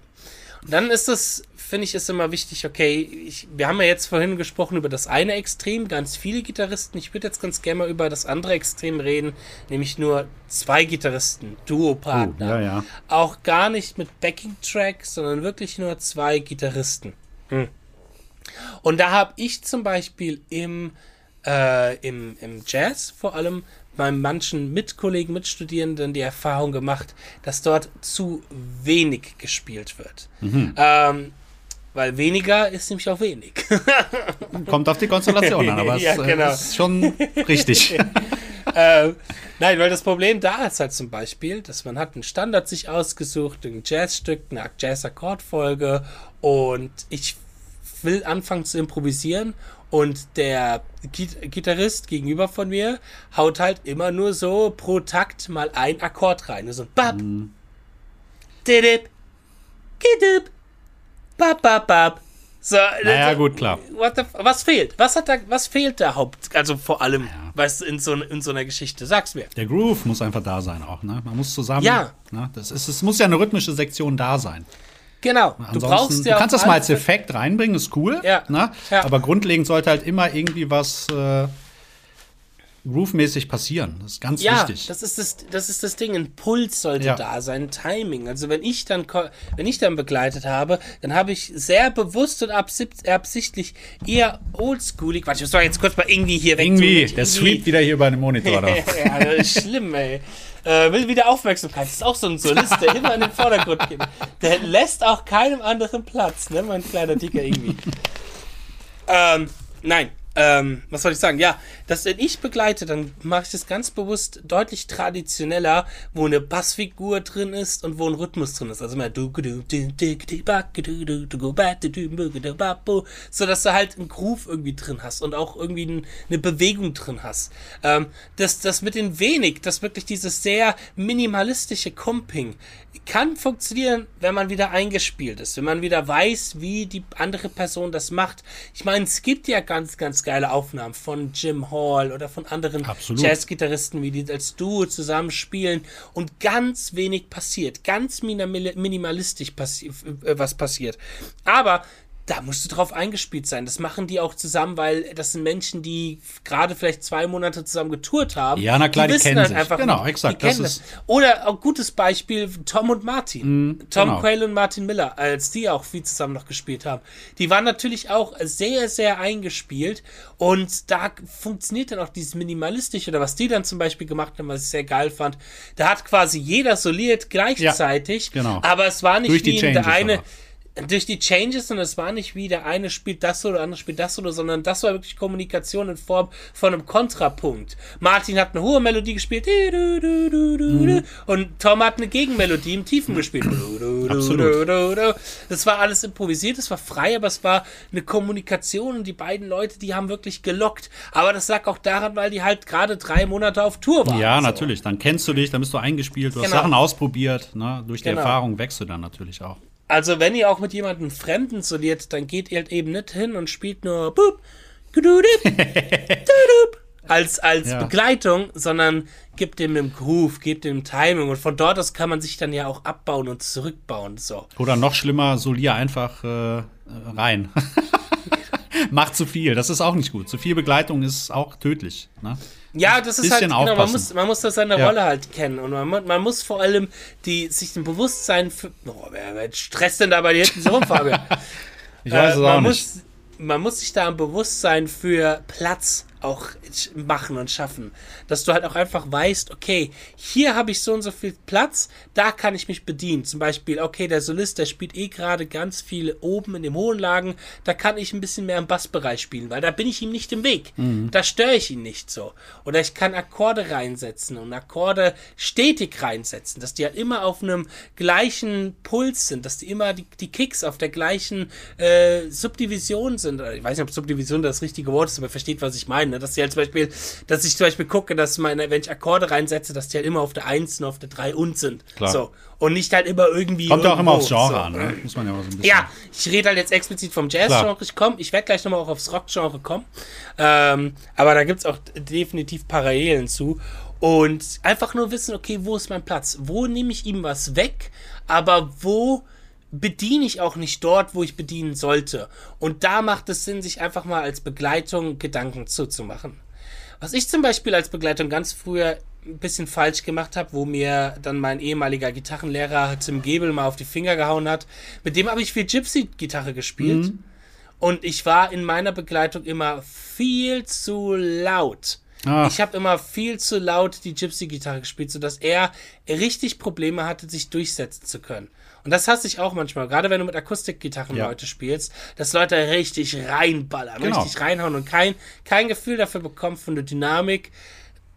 Und dann ist es, finde ich, ist immer wichtig, okay, ich, wir haben ja jetzt vorhin gesprochen über das eine Extrem, ganz viele Gitarristen. Ich würde jetzt ganz gerne mal über das andere Extrem reden, nämlich nur zwei Gitarristen, Duopartner. Oh, ja, ja. Auch gar nicht mit Backing-Track, sondern wirklich nur zwei Gitarristen. Hm. Und da habe ich zum Beispiel im, äh, im, im Jazz vor allem bei manchen Mitkollegen, Mitstudierenden die Erfahrung gemacht, dass dort zu wenig gespielt wird. Ähm, weil weniger ist nämlich auch wenig. Kommt auf die Konstellation an, aber es Ja, äh, genau. ist schon richtig. ähm, nein, weil das Problem da ist halt zum Beispiel, dass man hat einen Standard sich ausgesucht, ein Jazzstück, eine Jazz-Akkordfolge und ich will anfangen zu improvisieren und der Git Gitarrist gegenüber von mir haut halt immer nur so pro Takt mal ein Akkord rein. So ein Bap, Didip, Gidip, Bap, Bap, Bap, So, Naja, gut, klar. What the, was fehlt? Was hat da, was fehlt da Haupt, also vor allem, weißt du, in so, in so einer Geschichte? Sag's mir. Der Groove muss einfach da sein auch, ne? Man muss zusammen. Ja. Ne? Das ist, es muss ja eine rhythmische Sektion da sein. Genau. Du Ansonsten, brauchst ja du kannst das mal als Effekt reinbringen, ist cool. Ja. Ne? Ja. Aber grundlegend sollte halt immer irgendwie was äh, Groove-mäßig passieren. Das ist ganz Ja, wichtig. das ist das, das ist das Ding. Ein Puls sollte Ja. da sein, ein Timing. Also wenn ich dann, wenn ich dann begleitet habe, dann habe ich sehr bewusst und absicht- absichtlich eher oldschoolig. Warte, ich muss mal jetzt kurz mal irgendwie hier weg. irgendwie, der Sweep wieder hier über den Monitor. ja, das ist schlimm, ey. Äh, will wieder Aufmerksamkeit. Das ist auch so ein Solist, der immer in den Vordergrund geht. Der lässt auch keinem anderen Platz, ne, mein kleiner Dicker irgendwie. ähm, nein. Ähm, was soll ich sagen? Ja, dass wenn ich begleite, dann mache ich das ganz bewusst deutlich traditioneller, wo eine Bassfigur drin ist und wo ein Rhythmus drin ist. Also babu, so dass du halt einen Groove irgendwie drin hast und auch irgendwie ein, eine Bewegung drin hast. Ähm, das, das mit den wenig, das wirklich dieses sehr minimalistische Comping kann funktionieren, wenn man wieder eingespielt ist, wenn man wieder weiß, wie die andere Person das macht. Ich meine, es gibt ja ganz, ganz geile Aufnahmen von Jim Hall oder von anderen. Jazzgitarristen, wie die als Duo zusammen spielen und ganz wenig passiert, ganz minimal- minimalistisch passi äh, was passiert. Aber da musst du drauf eingespielt sein. Das machen die auch zusammen, weil das sind Menschen, die gerade vielleicht zwei Monate zusammen getourt haben. Ja, na klar, die wissen kennen halt sich. Einfach, Genau, die exakt, das das. Oder auch gutes Beispiel Tom und Martin. Tom genau. Quayle und Martin Miller, als die auch viel zusammen noch gespielt haben. Die waren natürlich auch sehr, sehr eingespielt und da funktioniert dann auch dieses Minimalistische oder was die dann zum Beispiel gemacht haben, was ich sehr geil fand. Da hat quasi jeder soliert gleichzeitig, genau. aber es war nicht Durch die wie in der eine aber. Durch die Changes und es war nicht wie der eine spielt das oder der andere spielt das oder, sondern das war wirklich Kommunikation in Form von einem Kontrapunkt. Martin hat eine hohe Melodie gespielt du, und Tom hat eine Gegenmelodie im Tiefen gespielt. Absolut. Das war alles improvisiert, es war frei, aber es war eine Kommunikation und die beiden Leute, die haben wirklich gelockt. Aber das lag auch daran, weil die halt gerade drei Monate auf Tour waren. Ja, So. natürlich. Dann kennst du dich, dann bist du eingespielt, du hast Genau. Sachen ausprobiert. Ne? Durch die Genau. Erfahrung wächst du dann natürlich auch. Also, wenn ihr auch mit jemandem Fremden soliert, dann geht ihr halt eben nicht hin und spielt nur boop, gududip, dudup, als, als Ja. Begleitung, sondern gibt dem einen Groove, gibt dem Timing und von dort aus kann man sich dann ja auch abbauen und zurückbauen. So. Oder noch schlimmer, solier einfach äh, rein. Macht zu viel, das ist auch nicht gut. Zu viel Begleitung ist auch tödlich. Ne? Ja, das ist halt, genau, man muss, man muss da seine Ja. Rolle halt kennen und man, man muss vor allem die, sich ein Bewusstsein für, oh, wer, wer stresst denn da bei dir hinten so rum, Fabian? Ich weiß Äh, es man auch nicht. Muss, man muss sich da ein Bewusstsein für Platz auch machen und schaffen. Dass du halt auch einfach weißt, okay, hier habe ich so und so viel Platz, da kann ich mich bedienen. Zum Beispiel, okay, der Solist, der spielt eh gerade ganz viel oben in den hohen Lagen, da kann ich ein bisschen mehr im Bassbereich spielen, weil da bin ich ihm nicht im Weg. Mhm. Da störe ich ihn nicht so. Oder ich kann Akkorde reinsetzen und Akkorde stetig reinsetzen, dass die halt immer auf einem gleichen Puls sind, dass die immer die, die Kicks auf der gleichen äh, Subdivision sind. Ich weiß nicht, ob Subdivision das richtige Wort ist, aber versteht, was ich meine. Ne? Dass die halt zum Beispiel, dass ich zum Beispiel gucke, dass meine, wenn ich Akkorde reinsetze, dass die halt immer auf der 1 und auf der 3 und sind. Klar. So. Und nicht halt immer irgendwie. Kommt ja auch immer aufs irgendwo. Genre so. an, ne? muss man ja auch so ein bisschen. Ja, ich rede halt jetzt explizit vom Jazz-Genre. Ich komme, ich werde gleich nochmal auch aufs Rock-Genre kommen. Ähm, aber da gibt es auch definitiv Parallelen zu. Und einfach nur wissen, okay, wo ist mein Platz? Wo nehme ich ihm was weg? Aber wo bediene ich auch nicht dort, wo ich bedienen sollte? Und da macht es Sinn, sich einfach mal als Begleitung Gedanken zuzumachen. Was ich zum Beispiel als Begleitung ganz früher ein bisschen falsch gemacht habe, wo mir dann mein ehemaliger Gitarrenlehrer Tim Gebel mal auf die Finger gehauen hat, mit dem habe ich viel Gypsy-Gitarre gespielt. Und ich war in meiner Begleitung immer viel zu laut. Ah. Ich habe immer viel zu laut die Gypsy-Gitarre gespielt, sodass er richtig Probleme hatte, sich durchsetzen zu können. Und das hasse ich auch manchmal, gerade wenn du mit Akustikgitarren Ja. Leute spielst, dass Leute richtig reinballern, Genau. richtig reinhauen und kein, kein Gefühl dafür bekommen von der Dynamik,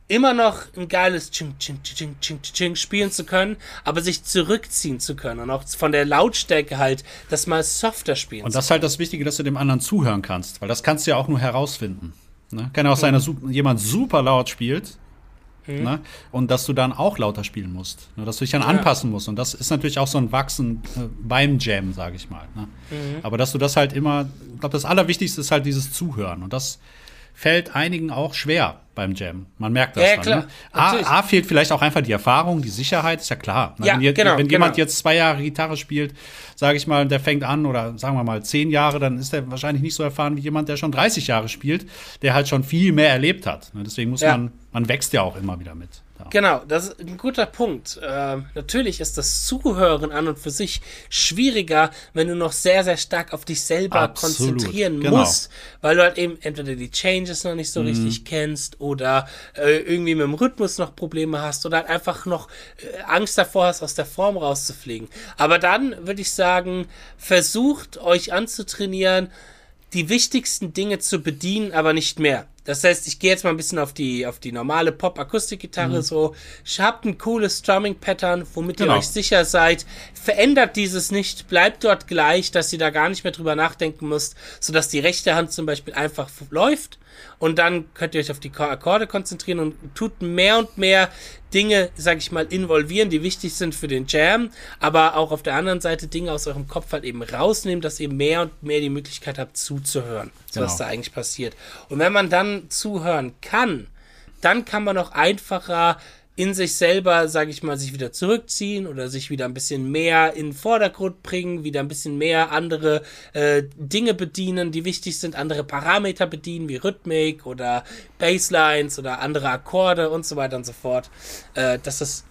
immer noch ein geiles Ching, Ching, Ching, Ching, Ching, Ching spielen zu können, aber sich zurückziehen zu können und auch von der Lautstärke halt das mal softer spielen Und das ist halt das Wichtige, dass du dem anderen zuhören kannst, weil das kannst du ja auch nur herausfinden. Ne? Kann ja auch sein, dass jemand super laut spielt Mhm. Ne? Und dass du dann auch lauter spielen musst. Ne? Dass du dich dann ja. anpassen musst. Und das ist natürlich auch so ein Wachsen äh, beim Jam, sage ich mal. Ne? Mhm. Aber dass du das halt immer, ich glaube, das Allerwichtigste ist halt dieses Zuhören. Und das fällt einigen auch schwer beim Jam. Man merkt das ja, dann. Klar, ne? A, A, fehlt vielleicht auch einfach die Erfahrung, die Sicherheit, ist ja klar. Ja, wenn, genau, wenn genau. jemand jetzt zwei Jahre Gitarre spielt, sage ich mal, der fängt an oder sagen wir mal zehn Jahre, dann ist er wahrscheinlich nicht so erfahren wie jemand, der schon 30 Jahre spielt, der halt schon viel mehr erlebt hat. Ne? Deswegen muss ja. man, man wächst ja auch immer wieder mit. Ja. Genau, das ist ein guter Punkt. Ähm, natürlich ist das Zuhören an und für sich schwieriger, wenn du noch sehr, sehr stark auf dich selber Absolut, konzentrieren genau. musst, weil du halt eben entweder die Changes noch nicht so Mhm. richtig kennst oder äh, irgendwie mit dem Rhythmus noch Probleme hast oder halt einfach noch äh, Angst davor hast, aus der Form rauszufliegen. Aber dann würde ich sagen, versucht euch anzutrainieren, die wichtigsten Dinge zu bedienen, aber nicht mehr. Das heißt, ich gehe jetzt mal ein bisschen auf die, auf die normale Pop-Akustikgitarre Mhm. so. Habt ein cooles Strumming-Pattern, womit Genau. ihr euch sicher seid. Verändert dieses nicht, bleibt dort gleich, dass ihr da gar nicht mehr drüber nachdenken müsst, sodass die rechte Hand zum Beispiel einfach läuft. Und dann könnt ihr euch auf die Ko- Akkorde konzentrieren und tut mehr und mehr Dinge, sag ich mal, involvieren, die wichtig sind für den Jam, aber auch auf der anderen Seite Dinge aus eurem Kopf halt eben rausnehmen, dass ihr mehr und mehr die Möglichkeit habt zuzuhören, so was Genau. da eigentlich passiert. Und wenn man dann zuhören kann, dann kann man auch einfacher in sich selber, sage ich mal, sich wieder zurückziehen oder sich wieder ein bisschen mehr in den Vordergrund bringen, wieder ein bisschen mehr andere äh, Dinge bedienen, die wichtig sind, andere Parameter bedienen, wie Rhythmik oder Basslines oder andere Akkorde und so weiter und so fort. Äh, das ist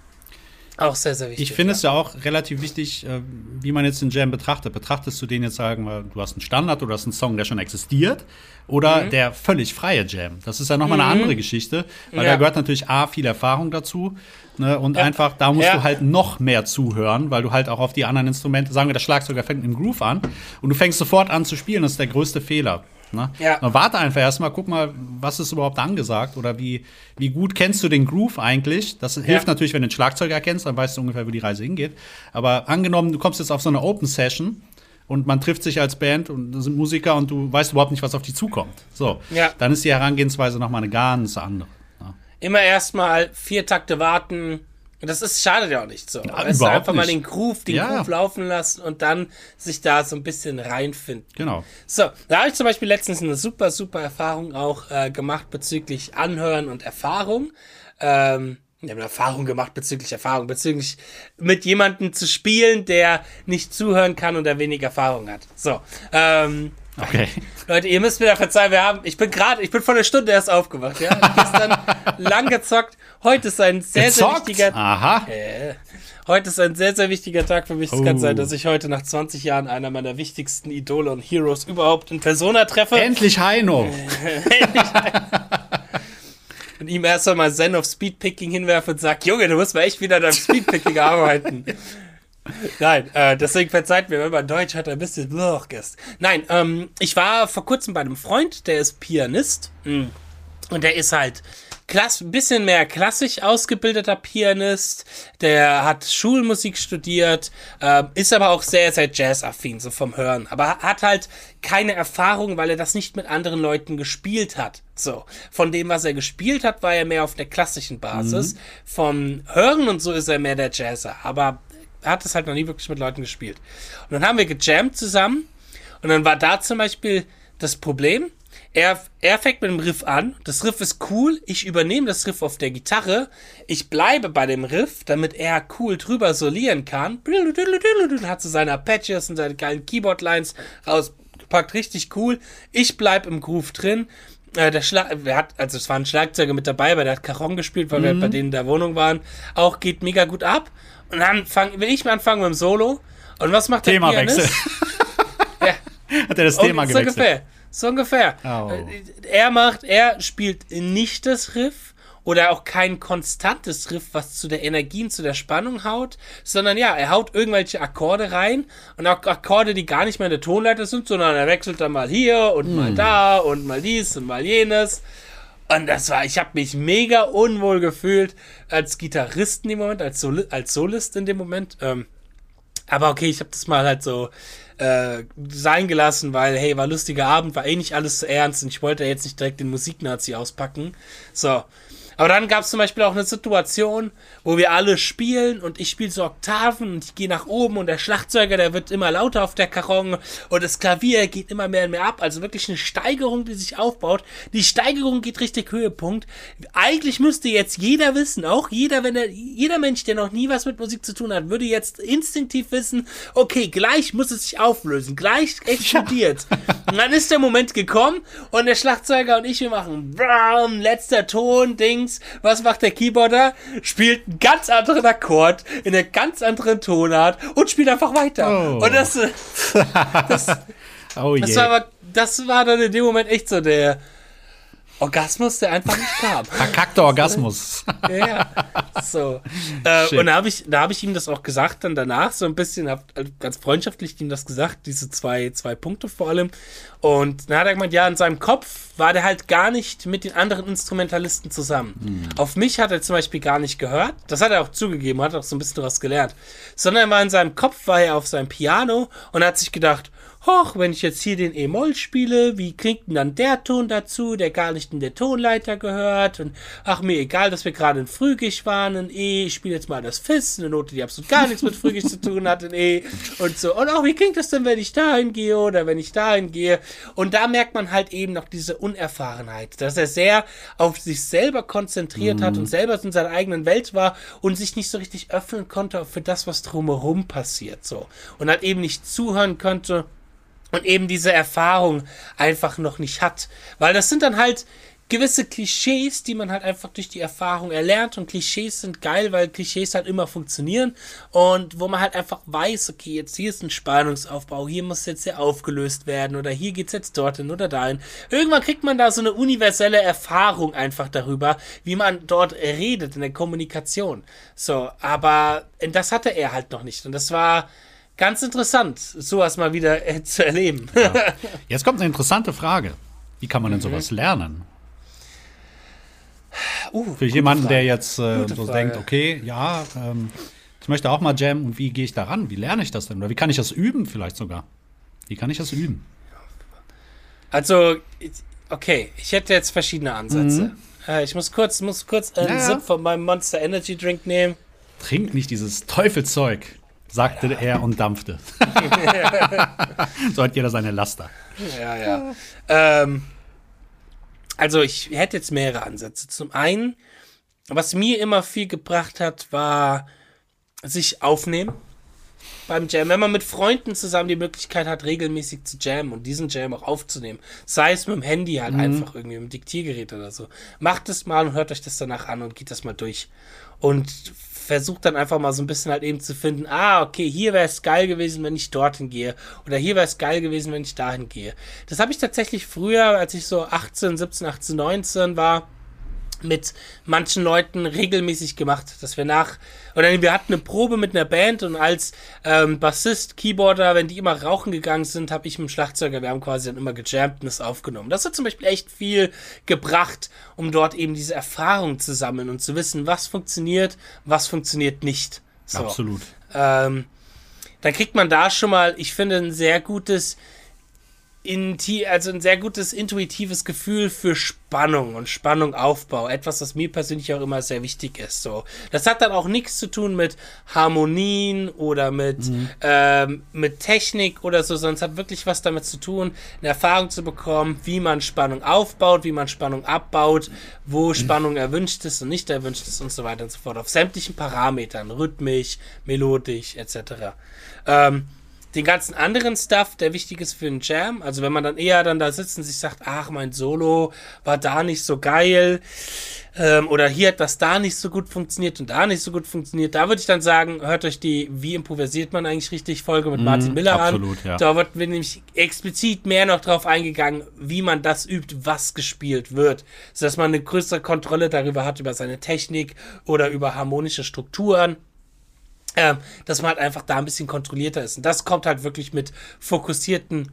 auch sehr, sehr wichtig. Ich finde es ja auch relativ wichtig, äh, wie man jetzt den Jam betrachtet. Betrachtest du den jetzt, sagen wir, du hast einen Standard oder hast einen Song, der schon existiert, oder Mhm. der völlig freie Jam? Das ist ja nochmal eine andere Geschichte, weil Ja. da gehört natürlich A, viel Erfahrung dazu. Ne, und einfach, da musst Ja. du halt noch mehr zuhören, weil du halt auch auf die anderen Instrumente, sagen wir, der Schlagzeuger fängt im Groove an und du fängst sofort an zu spielen, das ist der größte Fehler. Ne? Ja. Na, warte einfach erstmal, guck mal, was ist überhaupt angesagt oder wie, wie gut kennst du den Groove eigentlich? Das hilft natürlich, wenn du den Schlagzeuger kennst, dann weißt du ungefähr, wo die Reise hingeht. Aber angenommen, du kommst jetzt auf so eine Open Session und man trifft sich als Band und da sind Musiker und du weißt überhaupt nicht, was auf dich zukommt. So, Ja. dann ist die Herangehensweise nochmal eine ganz andere. Ne? Immer erstmal vier Takte warten. Und das ist, schadet ja auch nicht so. weißt du, einfach mal nicht. den Groove, den Ja. Groove laufen lassen und dann sich da so ein bisschen reinfinden. Genau. So, da habe ich zum Beispiel letztens eine super, super Erfahrung auch äh, gemacht bezüglich Anhören und Erfahrung. Ähm, ich habe eine Erfahrung gemacht bezüglich Erfahrung, bezüglich mit jemandem zu spielen, der nicht zuhören kann und der wenig Erfahrung hat. So, ähm, Okay. Leute, ihr müsst mir da verzeihen, wir haben, ich bin gerade, ich bin vor einer Stunde erst aufgewacht, ja. Gestern lang gezockt. Heute ist ein sehr, sehr Gezockt? wichtiger, Aha. äh, heute ist ein sehr, sehr wichtiger Tag für mich. Es kann Oh. sein, dass ich heute nach 20 Jahren einer meiner wichtigsten Idole und Heroes überhaupt in Persona treffe. Endlich Heino. und ihm erst einmal Zen of Speedpicking hinwerfe und sag, Junge, du musst mal echt wieder an deinem Speedpicking arbeiten. Nein, äh, deswegen verzeiht mir, wenn man Deutsch hat, ein bisschen Bluch ist. Nein, ähm, ich war vor kurzem bei einem Freund, der ist Pianist. Mm. Und der ist halt klass bisschen mehr klassisch ausgebildeter Pianist. Der hat Schulmusik studiert, ähm, ist aber auch sehr, sehr jazzaffin, so vom Hören. Aber hat halt keine Erfahrung, weil er das nicht mit anderen Leuten gespielt hat. So. Von dem, was er gespielt hat, war er mehr auf der klassischen Basis. Vom Hören und so ist er mehr der Jazzer. Aber er hat es halt noch nie wirklich mit Leuten gespielt. Und dann haben wir gejammt zusammen. Und dann war da zum Beispiel das Problem. Er, er fängt mit dem Riff an. Das Riff ist cool. Ich übernehme das Riff auf der Gitarre. Ich bleibe bei dem Riff, damit er cool drüber solieren kann. Hat so seine Arpeggios und seine geilen Keyboard-Lines rausgepackt. Richtig cool. Ich bleib im Groove drin. Äh, der Schlag, wer hat, also es war ein Schlagzeuger mit dabei, weil der hat Cajon gespielt, weil wir bei denen in der Wohnung waren. Auch geht mega gut ab. Und dann fang, will ich mal anfangen mit dem Solo. Und was macht der Themawechsel. Ja, Hat er das Thema so gewechselt? ungefähr. So ungefähr. Oh. Äh, Er macht, er spielt nicht das Riff oder auch kein konstantes Riff, was zu der Energie und zu der Spannung haut, sondern ja, er haut irgendwelche Akkorde rein und auch Akkorde, die gar nicht mehr in der Tonleiter sind, sondern er wechselt dann mal hier und mal da und mal dies und mal jenes. Und das war, ich habe mich mega unwohl gefühlt als Gitarrist in dem Moment, als, Soli als Solist in dem Moment. Ähm, aber okay, ich habe das mal halt so äh, sein gelassen, weil, hey, war lustiger Abend, war eh nicht alles so ernst und ich wollte jetzt nicht direkt den Musiknazi auspacken. So. Aber dann gab es zum Beispiel auch eine Situation, wo wir alle spielen und ich spiele so Oktaven und ich gehe nach oben und der Schlagzeuger, der wird immer lauter auf der Karron und das Klavier geht immer mehr und mehr ab. Also wirklich eine Steigerung, die sich aufbaut. Die Steigerung geht richtig Höhepunkt. Eigentlich müsste jetzt jeder wissen, auch jeder, wenn er, jeder Mensch, der noch nie was mit Musik zu tun hat, würde jetzt instinktiv wissen, okay, gleich muss es sich auflösen, gleich explodiert. Und dann ist der Moment gekommen und der Schlagzeuger und ich, wir machen bam, letzter Ton, Dings. Was macht der Keyboarder? Spielt einen ganz anderen Akkord in einer ganz anderen Tonart und spielt einfach weiter. Oh. Und das, äh, das, Oh das war das war dann in dem Moment echt so der Orgasmus, der einfach nicht kam. Verkackter Orgasmus. Ja, so. Äh, und da habe ich, da habe ich ihm das auch gesagt, dann danach so ein bisschen, hab ganz freundschaftlich ihm das gesagt, diese zwei, zwei Punkte vor allem. Und dann hat er gemeint, ja, in seinem Kopf war der halt gar nicht mit den anderen Instrumentalisten zusammen. Auf mich hat er zum Beispiel gar nicht gehört. Das hat er auch zugegeben, hat auch so ein bisschen daraus gelernt. Sondern er war in seinem Kopf, war er auf seinem Piano und hat sich gedacht, hoch, wenn ich jetzt hier den E-Moll spiele, wie klingt denn dann der Ton dazu, der gar nicht in der Tonleiter gehört? Und ach, mir egal, dass wir gerade in Phrygisch waren, in E, ich spiele jetzt mal das Fis, eine Note, die absolut gar nichts mit Phrygisch zu tun hat, in E und so. Und auch, wie klingt das denn, wenn ich dahin gehe oder wenn ich dahin gehe? Und da merkt man halt eben noch diese Unerfahrenheit, dass er sehr auf sich selber konzentriert hat und selber in seiner eigenen Welt war und sich nicht so richtig öffnen konnte für das, was drumherum passiert, so. Und halt eben nicht zuhören konnte, und eben diese Erfahrung einfach noch nicht hat. Weil das sind dann halt gewisse Klischees, die man halt einfach durch die Erfahrung erlernt und Klischees sind geil, weil Klischees halt immer funktionieren und wo man halt einfach weiß, okay, jetzt hier ist ein Spannungsaufbau, hier muss jetzt ja aufgelöst werden oder hier geht's jetzt dorthin oder dahin. Irgendwann kriegt man da so eine universelle Erfahrung einfach darüber, wie man dort redet in der Kommunikation. So, aber das hatte er halt noch nicht und das war ganz interessant, sowas mal wieder äh, zu erleben. Jetzt kommt eine interessante Frage. Wie kann man denn Mhm. sowas lernen? Uh, Für jemanden, der jetzt äh, so Frage. denkt, okay, ja, ähm, ich möchte auch mal jammen und wie gehe ich daran? Wie lerne ich das denn? Oder wie kann ich das üben vielleicht sogar? Wie kann ich das üben? Also, okay, ich hätte jetzt verschiedene Ansätze. Äh, ich muss kurz, muss kurz einen Ja, ja. Sip von meinem Monster Energy Drink nehmen. Trink nicht dieses Teufelzeug, sagte er und dampfte. so hat jeder seine Laster. Ja, ja. Ähm, also, ich hätte jetzt mehrere Ansätze. Zum einen, was mir immer viel gebracht hat, war sich aufnehmen beim Jam. Wenn man mit Freunden zusammen die Möglichkeit hat, regelmäßig zu jammen und diesen Jam auch aufzunehmen, sei es mit dem Handy halt einfach irgendwie mit dem Diktiergerät oder so, macht es mal und hört euch das danach an und geht das mal durch. Und versucht dann einfach mal so ein bisschen halt eben zu finden, ah, okay, hier wäre es geil gewesen, wenn ich dorthin gehe. Oder hier wäre es geil gewesen, wenn ich dahin gehe. Das habe ich tatsächlich früher, als ich so 18, 17, 18, 19 war, mit manchen Leuten regelmäßig gemacht, dass wir nach oder wir hatten eine Probe mit einer Band und als ähm, Bassist, Keyboarder, wenn die immer rauchen gegangen sind, habe ich mit dem Schlagzeuger, wir haben quasi dann immer gejammt und das aufgenommen. Das hat zum Beispiel echt viel gebracht, um dort eben diese Erfahrung zu sammeln und zu wissen, was funktioniert, was funktioniert nicht. So. Absolut. Ähm, dann kriegt man da schon mal, ich finde, ein sehr gutes, also ein sehr gutes intuitives Gefühl für Spannung und Spannungaufbau. Etwas, was mir persönlich auch immer sehr wichtig ist. So, das hat dann auch nichts zu tun mit Harmonien oder mit ähm, mit Technik oder so, sondern es hat wirklich was damit zu tun, eine Erfahrung zu bekommen, wie man Spannung aufbaut, wie man Spannung abbaut, wo Spannung erwünscht ist und nicht erwünscht ist und so weiter und so fort. Auf sämtlichen Parametern, rhythmisch, melodisch etc. Ähm, den ganzen anderen Stuff, der wichtig ist für einen Jam, also wenn man dann eher dann da sitzt und sich sagt, ach, mein Solo war da nicht so geil, ähm, oder hier hat das da nicht so gut funktioniert und da nicht so gut funktioniert, da würde ich dann sagen, hört euch die Wie improvisiert man eigentlich richtig Folge mit Martin Miller absolut, an. ja. Da wird wir nämlich explizit mehr noch drauf eingegangen, wie man das übt, was gespielt wird, sodass man eine größere Kontrolle darüber hat, über seine Technik oder über harmonische Strukturen ähm, dass man halt einfach da ein bisschen kontrollierter ist. Und das kommt halt wirklich mit fokussierten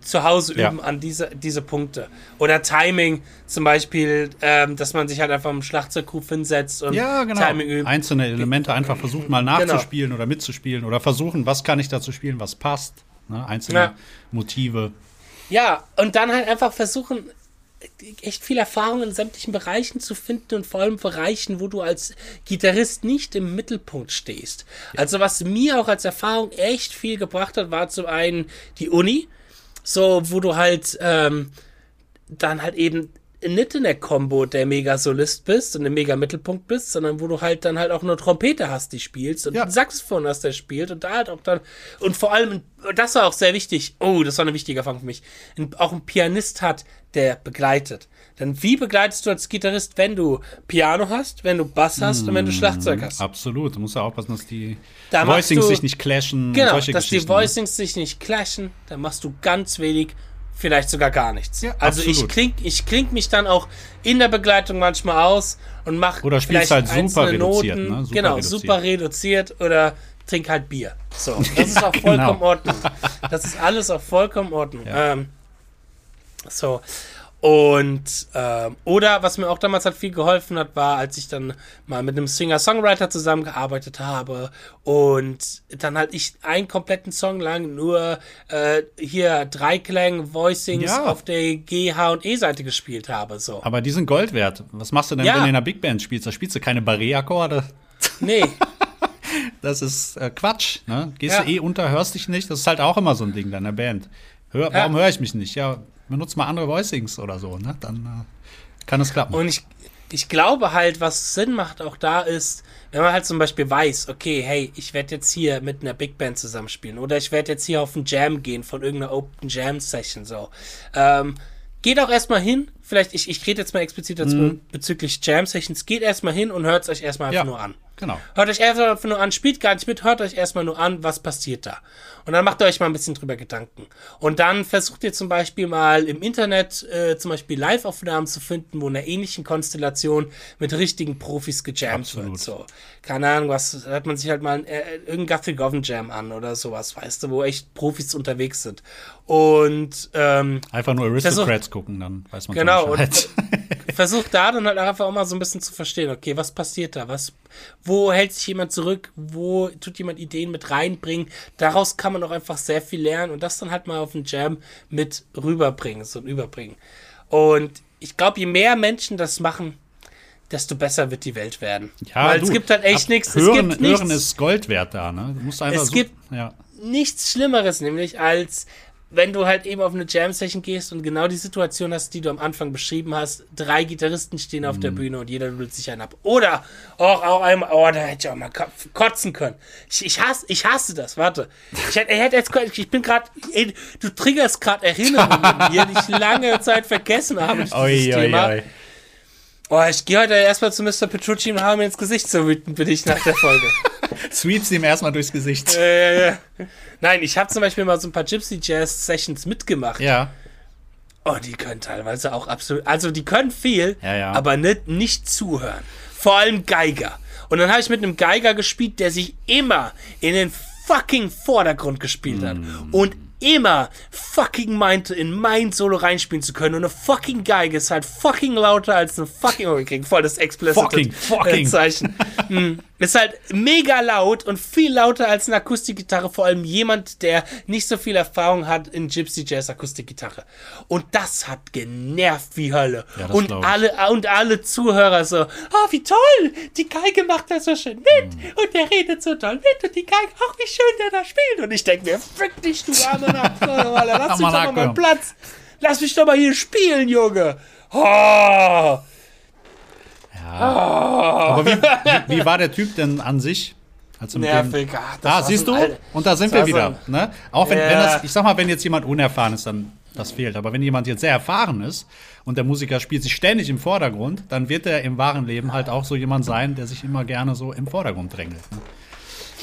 Zuhause Ja. üben an diese, diese Punkte. Oder Timing zum Beispiel, ähm, dass man sich halt einfach im Schlagzeuggruf hinsetzt und Ja, genau. Timing übt. Einzelne Elemente einfach versuchen mal nachzuspielen oder mitzuspielen oder versuchen, was kann ich dazu spielen, was passt. Ne? Einzelne Ja. Motive. Ja, und dann halt einfach versuchen, echt viel Erfahrung in sämtlichen Bereichen zu finden und vor allem Bereichen, wo du als Gitarrist nicht im Mittelpunkt stehst. Also was mir auch als Erfahrung echt viel gebracht hat, war zum einen die Uni, so wo du halt ähm, dann halt eben nicht in der Combo der Mega-Solist bist und im Mega-Mittelpunkt bist, sondern wo du halt dann halt auch eine Trompete hast, die spielst und Ja. einen Saxophon hast, der spielt und da halt auch dann und vor allem, das war auch sehr wichtig, oh, das war eine wichtige Erfahrung für mich, ein, auch ein Pianist hat, der begleitet. Denn wie begleitest du als Gitarrist, wenn du Piano hast, wenn du Bass hast und wenn du Schlagzeug hast? Absolut. Du musst ja aufpassen, dass die Da Voicings du- sich nicht clashen. Genau, dass die ne? Voicings sich nicht clashen, dann machst du ganz wenig, vielleicht sogar gar nichts. Ja, also ich absolut. kling, ich kling mich dann auch in der Begleitung manchmal aus und mach Oder spielst vielleicht halt super einzelne reduziert, Noten, ne? Super genau, reduziert. super reduziert oder trink halt Bier. So, das ist auch vollkommen genau. Ordnung. Das ist alles auch vollkommen Ordnung. Ja. Ähm, so. Und, ähm, oder was mir auch damals halt viel geholfen hat, war, als ich dann mal mit einem Singer-Songwriter zusammengearbeitet habe und dann halt ich einen kompletten Song lang nur äh, hier Dreiklang Voicings Ja. auf der G, H und E-Seite gespielt habe. So. Aber die sind Gold wert. Was machst du denn, Ja. wenn du in einer Big Band spielst? Da spielst du keine Barré-Akkorde. Nee, Das ist äh, Quatsch. Ne? Gehst Ja. du eh unter, hörst dich nicht. Das ist halt auch immer so ein Ding deiner Band. Hör, warum höre ich mich nicht? Ja, benutzt mal andere Voicings oder so. Ne? Dann äh, kann es klappen. Und ich, ich glaube halt, was Sinn macht auch da ist, wenn man halt zum Beispiel weiß, okay, hey, ich werde jetzt hier mit einer Big Band zusammenspielen oder ich werde jetzt hier auf einen Jam gehen von irgendeiner Open Jam Session so. Ähm, geht auch erstmal hin, vielleicht, ich, ich rede jetzt mal explizit dazu bezüglich Jam Sessions, geht erstmal hin und hört es euch erstmal einfach Ja. nur an. Genau. Hört euch einfach nur an, spielt gar nicht mit, hört euch erstmal nur an, was passiert da. Und dann macht ihr euch mal ein bisschen drüber Gedanken. Und dann versucht ihr zum Beispiel mal im Internet äh, zum Beispiel Live-Aufnahmen zu finden, wo in einer ähnlichen Konstellation mit richtigen Profis gejammt Absolut. wird. So. Keine Ahnung, was hört man sich halt mal äh, irgendein Guthrie Govan Jam an oder sowas, weißt du, wo echt Profis unterwegs sind. Und ähm, Einfach nur Aristocrats gucken, dann weiß man Genau, versucht da dann halt einfach auch mal so ein bisschen zu verstehen, okay, was passiert da? Was, wo hält sich jemand zurück? Wo tut jemand Ideen mit reinbringen? Daraus kann man auch einfach sehr viel lernen und das dann halt mal auf den Jam mit rüberbringen, so überbringen. Und ich glaube, je mehr Menschen das machen, desto besser wird die Welt werden. Ja, Weil du, es gibt halt echt nichts. Es Hören, nichts. hören ist Gold wert da, ne? Du musst einfach Es so, gibt- ja. nichts Schlimmeres, nämlich als wenn du halt eben auf eine Jam-Session gehst und genau die Situation hast, die du am Anfang beschrieben hast. Drei Gitarristen stehen auf der Mhm. Bühne und jeder dudelt sich einen ab. Oder auch, auch einmal, oh, da hätte ich auch mal ko- kotzen können. Ich, ich, hasse, ich hasse das, warte. Ich, hätte, ich, hätte jetzt, ich bin gerade, du triggerst gerade Erinnerungen die ich lange Zeit vergessen habe. dieses Oi, oi, Thema. oi. Oh, ich gehe heute erstmal zu Mr. Petrucci und habe mir ins Gesicht, so wütend bin ich nach der Folge. Sweeps ihm erstmal durchs Gesicht. äh, nein, ich habe zum Beispiel mal so ein paar Gypsy Jazz Sessions mitgemacht. Ja. Oh, die können teilweise auch absolut. Also, die können viel, Ja, ja. aber nicht, nicht zuhören. Vor allem Geiger. Und dann habe ich mit einem Geiger gespielt, der sich immer in den fucking Vordergrund gespielt hat. Mm. Und immer fucking meinte, in mein Solo reinspielen zu können. Und eine fucking Geige ist halt fucking lauter als eine fucking. Oh, wir kriegen voll das explicit Fucking, fucking. Zeichen. Ist halt mega laut und viel lauter als eine Akustikgitarre. Vor allem jemand, der nicht so viel Erfahrung hat in Gypsy Jazz Akustikgitarre. Und das hat genervt wie Hölle. Ja, und alle und alle Zuhörer so, oh wie toll, die Geige macht das so schön mit Mhm. und der redet so toll mit und die Geige, ach wie schön der da spielt. Und ich denke mir, fick dich, du arme lass mich doch mal meinen Platz. Lass mich doch mal hier spielen, Junge. Oh. Aber wie, wie, wie war der Typ denn an sich? Als du mit dem- Nervig. Ach, war siehst so du, Alter. und da sind Das wir wieder. Ne? Auch wenn, wenn Ja. das, ich sag mal, wenn jetzt jemand unerfahren ist, dann das fehlt. Aber wenn jemand jetzt sehr erfahren ist und der Musiker spielt sich ständig im Vordergrund, dann wird er im wahren Leben halt auch so jemand sein, der sich immer gerne so im Vordergrund drängelt. Ne?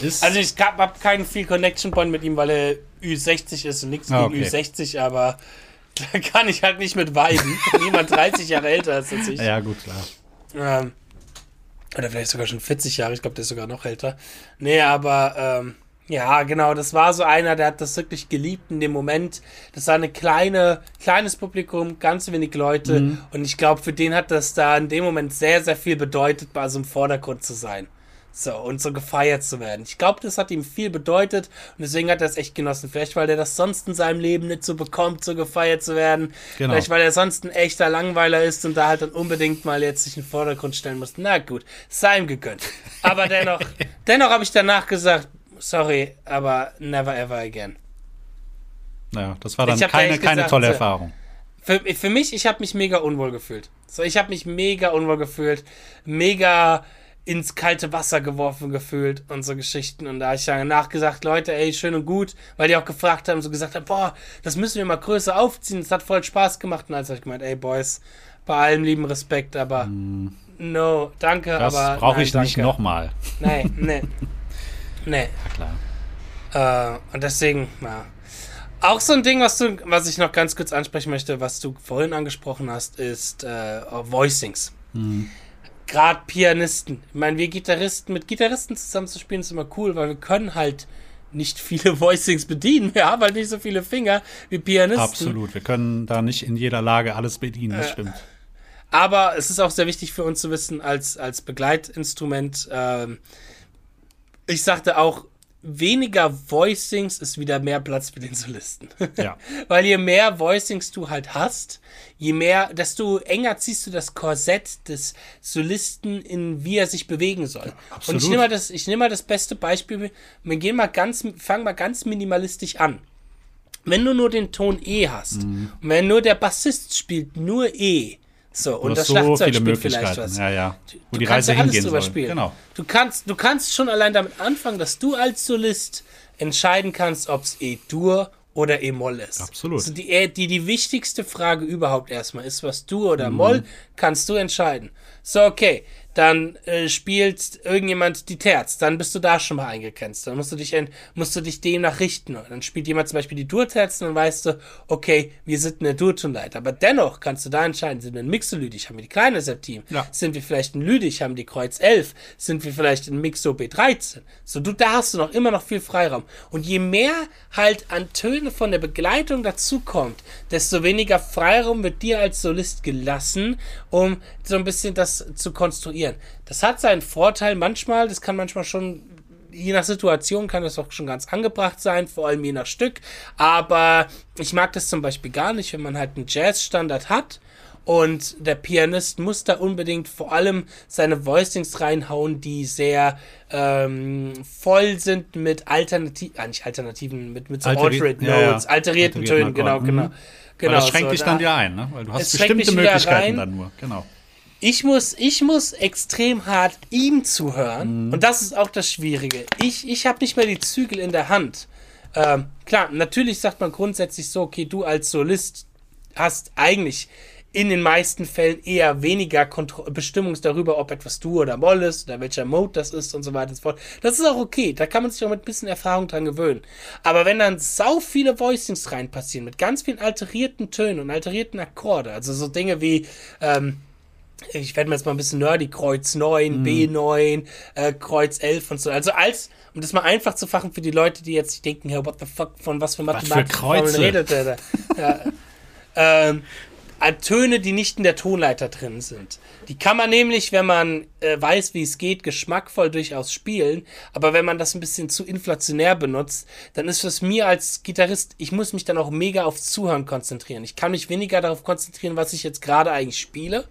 Ist, Also ich habe keinen viel Connection Point mit ihm, weil er Ü60 ist und nichts Ah, gegen okay. Ü60, aber da kann ich halt nicht mit weiden. wenn jemand 30 Jahre älter ist als ich. ja, gut, klar. Ähm, oder vielleicht sogar schon 40 Jahre, ich glaube, der ist sogar noch älter. Nee, aber ähm, ja, genau, das war so einer, der hat das wirklich geliebt in dem Moment. Das war eine kleine, kleines Publikum, ganz wenig Leute. Mhm. Und ich glaube, für den hat das da in dem Moment sehr, sehr viel bedeutet, bei so im Vordergrund zu sein. So, und so gefeiert zu werden. Ich glaube, das hat ihm viel bedeutet und deswegen hat er es echt genossen. Vielleicht, weil er das sonst in seinem Leben nicht so bekommt, so gefeiert zu werden. Genau. Vielleicht, weil er sonst ein echter Langweiler ist und da halt dann unbedingt mal jetzt sich in den Vordergrund stellen muss. Na gut, sei ihm gegönnt. Aber dennoch, dennoch habe ich danach gesagt, sorry, aber never ever again. Naja, das war dann keine, keine gesagt, tolle Erfahrung. Für, für mich, ich habe mich mega unwohl gefühlt. So, ich habe mich mega unwohl gefühlt, mega ins kalte Wasser geworfen gefühlt und so Geschichten. Und da habe ich dann nachgesagt, Leute, ey, schön und gut, weil die auch gefragt haben, so gesagt haben, boah, das müssen wir mal größer aufziehen, das hat voll Spaß gemacht. Und als habe ich gemeint, ey, Boys, bei allem lieben Respekt, aber mm. no, danke, das aber. Das brauche ich danke. nicht nochmal. Nee, nee. nee. Ja, klar. Äh, und deswegen, ja. Auch so ein Ding, was du, was ich noch ganz kurz ansprechen möchte, was du vorhin angesprochen hast, ist äh, Voicings. Mhm. Gerade Pianisten. Ich meine, wir Gitarristen, mit Gitarristen zusammen zu spielen, ist immer cool, weil wir können halt nicht viele Voicings bedienen. Ja, weil nicht so viele Finger wie Pianisten. Absolut. Wir können da nicht in jeder Lage alles bedienen, das äh, stimmt. Aber es ist auch sehr wichtig für uns zu wissen, als, als Begleitinstrument, äh, ich sagte auch, weniger Voicings ist wieder mehr Platz für den Solisten. Ja. Weil je mehr Voicings du halt hast, je mehr, desto enger ziehst du das Korsett des Solisten in, wie er sich bewegen soll. Ja, Und ich nehme mal das, ich nehme mal das beste Beispiel. Wir gehen mal ganz, fangen mal ganz minimalistisch an. Wenn du nur den Ton E hast mhm. und wenn nur der Bassist spielt nur E, so, und das so Schlagzeug vielleicht was. Ja, ja. Wo du die Reise ja hingehen soll. Spielen. Genau. Du kannst, du kannst schon allein damit anfangen, dass du als Solist entscheiden kannst, ob es E-Dur oder E-Moll ist. Absolut. Also die, die, die wichtigste Frage überhaupt erstmal ist, was Dur oder mhm. Moll, kannst du entscheiden. So, okay dann äh, spielt irgendjemand die Terz, dann bist du da schon mal eingegrenzt. Dann musst du dich, musst du dich demnach richten. Dann spielt jemand zum Beispiel die Dur-Terzen und weißt du, okay, wir sind eine Dur-Tonleiter. Aber dennoch kannst du da entscheiden, sind wir ein Mixo-Lydig, haben wir die kleine Septim? Ja. Sind wir vielleicht ein Lydig, haben die Kreuz 11? Sind wir vielleicht ein Mixo B13? So, du, da hast du noch immer noch viel Freiraum. Und je mehr halt an Töne von der Begleitung dazukommt, desto weniger Freiraum wird dir als Solist gelassen, um so ein bisschen das zu konstruieren funktionieren. Das hat seinen Vorteil manchmal, das kann manchmal schon je nach Situation kann das auch schon ganz angebracht sein, vor allem je nach Stück. Aber ich mag das zum Beispiel gar nicht, wenn man halt einen Jazzstandard hat und der Pianist muss da unbedingt vor allem seine Voicings reinhauen, die sehr ähm, voll sind mit Alternativen, ah, nicht Alternativen, mit, mit so Alteri Alternate Notes, ja, ja. alterierten Tönen, genau, genau. Mhm. genau. das schränkt so, dich dann ja ein, ne? Weil du hast bestimmte Möglichkeiten dann nur, genau ich muss, ich muss extrem hart ihm zuhören. Mhm. Und das ist auch das Schwierige. Ich, ich habe nicht mehr die Zügel in der Hand. Ähm, klar, natürlich sagt man grundsätzlich so, okay, du als Solist hast eigentlich in den meisten Fällen eher weniger Kontro Bestimmung darüber, ob etwas du oder Moll ist oder welcher Mode das ist und so weiter und so fort. Das ist auch okay. Da kann man sich auch mit ein bisschen Erfahrung dran gewöhnen. Aber wenn dann sau viele Voicings rein passieren, mit ganz vielen alterierten Tönen und alterierten Akkorde, also so Dinge wie, ähm, ich werde mir jetzt mal ein bisschen nerdy, Kreuz 9, mm. B9, äh, Kreuz 11 und so. Also als, um das mal einfach zu fachen für die Leute, die jetzt denken, hey, what the fuck, von was für Mathematik redet der da? ja, ähm, Töne, die nicht in der Tonleiter drin sind. Die kann man nämlich, wenn man äh, weiß, wie es geht, geschmackvoll durchaus spielen. Aber wenn man das ein bisschen zu inflationär benutzt, dann ist es mir als Gitarrist, ich muss mich dann auch mega aufs Zuhören konzentrieren. Ich kann mich weniger darauf konzentrieren, was ich jetzt gerade eigentlich spiele,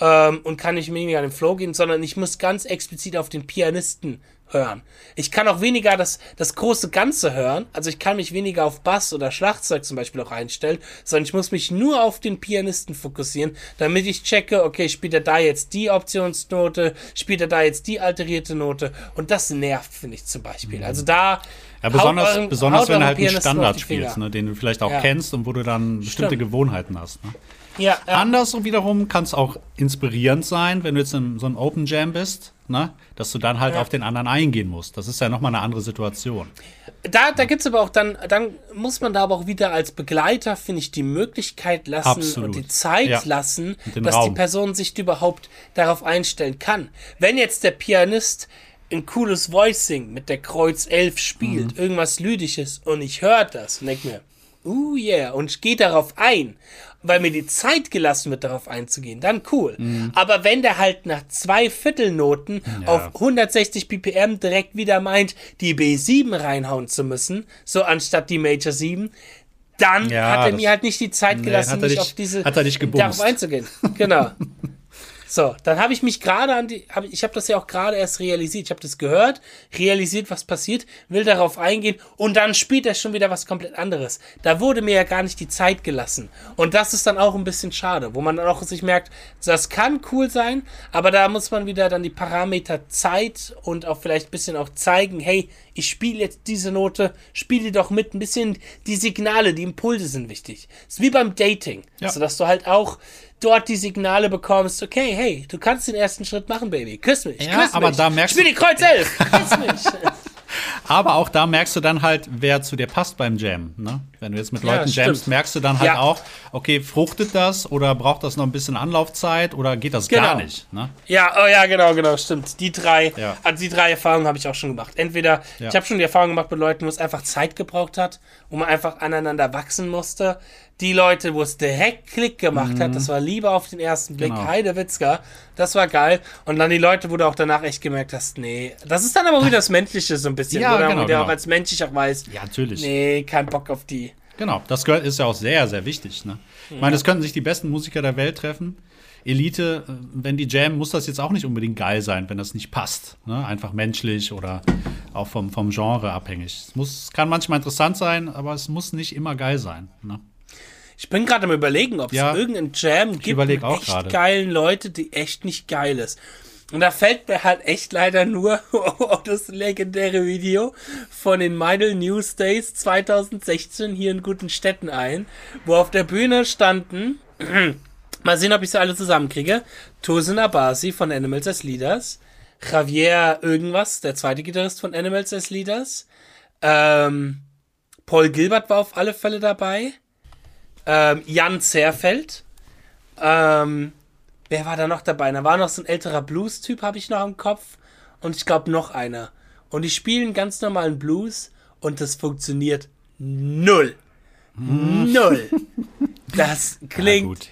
ähm, und kann nicht weniger an den Flow gehen, sondern ich muss ganz explizit auf den Pianisten hören. Ich kann auch weniger das, das große Ganze hören, also ich kann mich weniger auf Bass oder Schlagzeug zum Beispiel auch einstellen, sondern ich muss mich nur auf den Pianisten fokussieren, damit ich checke, okay, spielt er da jetzt die Optionsnote, spielt er da jetzt die alterierte Note und das nervt, finde ich zum Beispiel. Also da ja, besonders, euren, besonders wenn du halt einen Standard spielst, ne, den du vielleicht auch ja. kennst und wo du dann bestimmte Stimmt. Gewohnheiten hast. Ne? Ja, ja. Andersrum wiederum kann es auch inspirierend sein, wenn du jetzt in so einem Open Jam bist, ne? dass du dann halt ja. auf den anderen eingehen musst. Das ist ja nochmal eine andere Situation. Da, da gibt es aber auch dann, dann muss man da aber auch wieder als Begleiter, finde ich, die Möglichkeit lassen Absolut. und die Zeit ja. lassen, dass Raum. die Person sich überhaupt darauf einstellen kann. Wenn jetzt der Pianist ein cooles Voicing mit der Kreuz 11 spielt, mhm. irgendwas Lydisches und ich höre das und denke mir, uh yeah, und gehe darauf ein, weil mir die Zeit gelassen wird, darauf einzugehen, dann cool. Mhm. Aber wenn der halt nach zwei Viertelnoten auf 160 ppm direkt wieder meint, die B7 reinhauen zu müssen, so anstatt die Major 7, dann Ja, hat er mir halt nicht die Zeit Nee, gelassen, er mich dich- auf diese darauf einzugehen. Genau. So, dann habe ich mich gerade an die, hab, ich habe das ja auch gerade erst realisiert. Ich habe das gehört, realisiert, was passiert, will darauf eingehen und dann spielt er schon wieder was komplett anderes. Da wurde mir ja gar nicht die Zeit gelassen. Und das ist dann auch ein bisschen schade, wo man dann auch sich merkt, das kann cool sein, aber da muss man wieder dann die Parameter Zeit und auch vielleicht ein bisschen auch zeigen, hey, ich spiele jetzt diese Note, spiele doch mit, ein bisschen die Signale, die Impulse sind wichtig. ist wie beim Dating, Ja. sodass du halt auch dort die Signale bekommst, okay, hey, du kannst den ersten Schritt machen, Baby. Küss mich. Ja, küss aber mich. da merkst Spiel die Kreuz 11. Küss mich. Aber auch da merkst du dann halt, wer zu dir passt beim Jam. Ne? Wenn du jetzt mit Ja, Leuten stimmt. jamst, merkst du dann halt Ja. auch, okay, fruchtet das oder braucht das noch ein bisschen Anlaufzeit oder geht das Genau. gar nicht? Ne? Ja, oh ja, genau, genau, stimmt. Die drei, Ja. also die drei Erfahrungen habe ich auch schon gemacht. Entweder, Ja. ich habe schon die Erfahrung gemacht mit Leuten, wo es einfach Zeit gebraucht hat, wo man einfach aneinander wachsen musste. Die Leute, wo es direkt Klick gemacht hat, das war Liebe auf den ersten Blick, Mhm. Genau. Heidewitzka, das war geil. Und dann die Leute, wo du auch danach echt gemerkt hast, nee, das ist dann aber wieder das Menschliche so ein bisschen, Ja, wo du genau, wieder genau. auch als Mensch auch weiß, Ja, natürlich. nee, kein Bock auf die. Genau, das gehört, ist ja auch sehr, sehr wichtig. Ne? Ich meine, es könnten sich die besten Musiker der Welt treffen. Elite, äh, wenn die jammen, muss das jetzt auch nicht unbedingt geil sein, wenn das nicht passt. Ne? Einfach menschlich oder auch vom, vom Genre abhängig. Es muss, kann manchmal interessant sein, aber es muss nicht immer geil sein. Ne? Ich bin gerade am überlegen, ob es Ja. irgendeinen Jam gibt mit echt gerade. geilen Leute, die echt nicht geil ist. Und da fällt mir halt echt leider nur das legendäre Video von den Meidel News Days 2016 hier in guten Städten ein, wo auf der Bühne standen, mal sehen, ob ich sie alle zusammenkriege, Tosin Abasi von Animals as Leaders, Javier irgendwas, der zweite Gitarrist von Animals as Leaders, ähm, Paul Gilbert war auf alle Fälle dabei, ähm, Jan Zerfeld. Ähm, wer war da noch dabei? Da war noch so ein älterer Blues-Typ, habe ich noch im Kopf. Und ich glaube noch einer. Und die spielen ganz normalen Blues und das funktioniert null. Null. Das Ja, klingt. gut.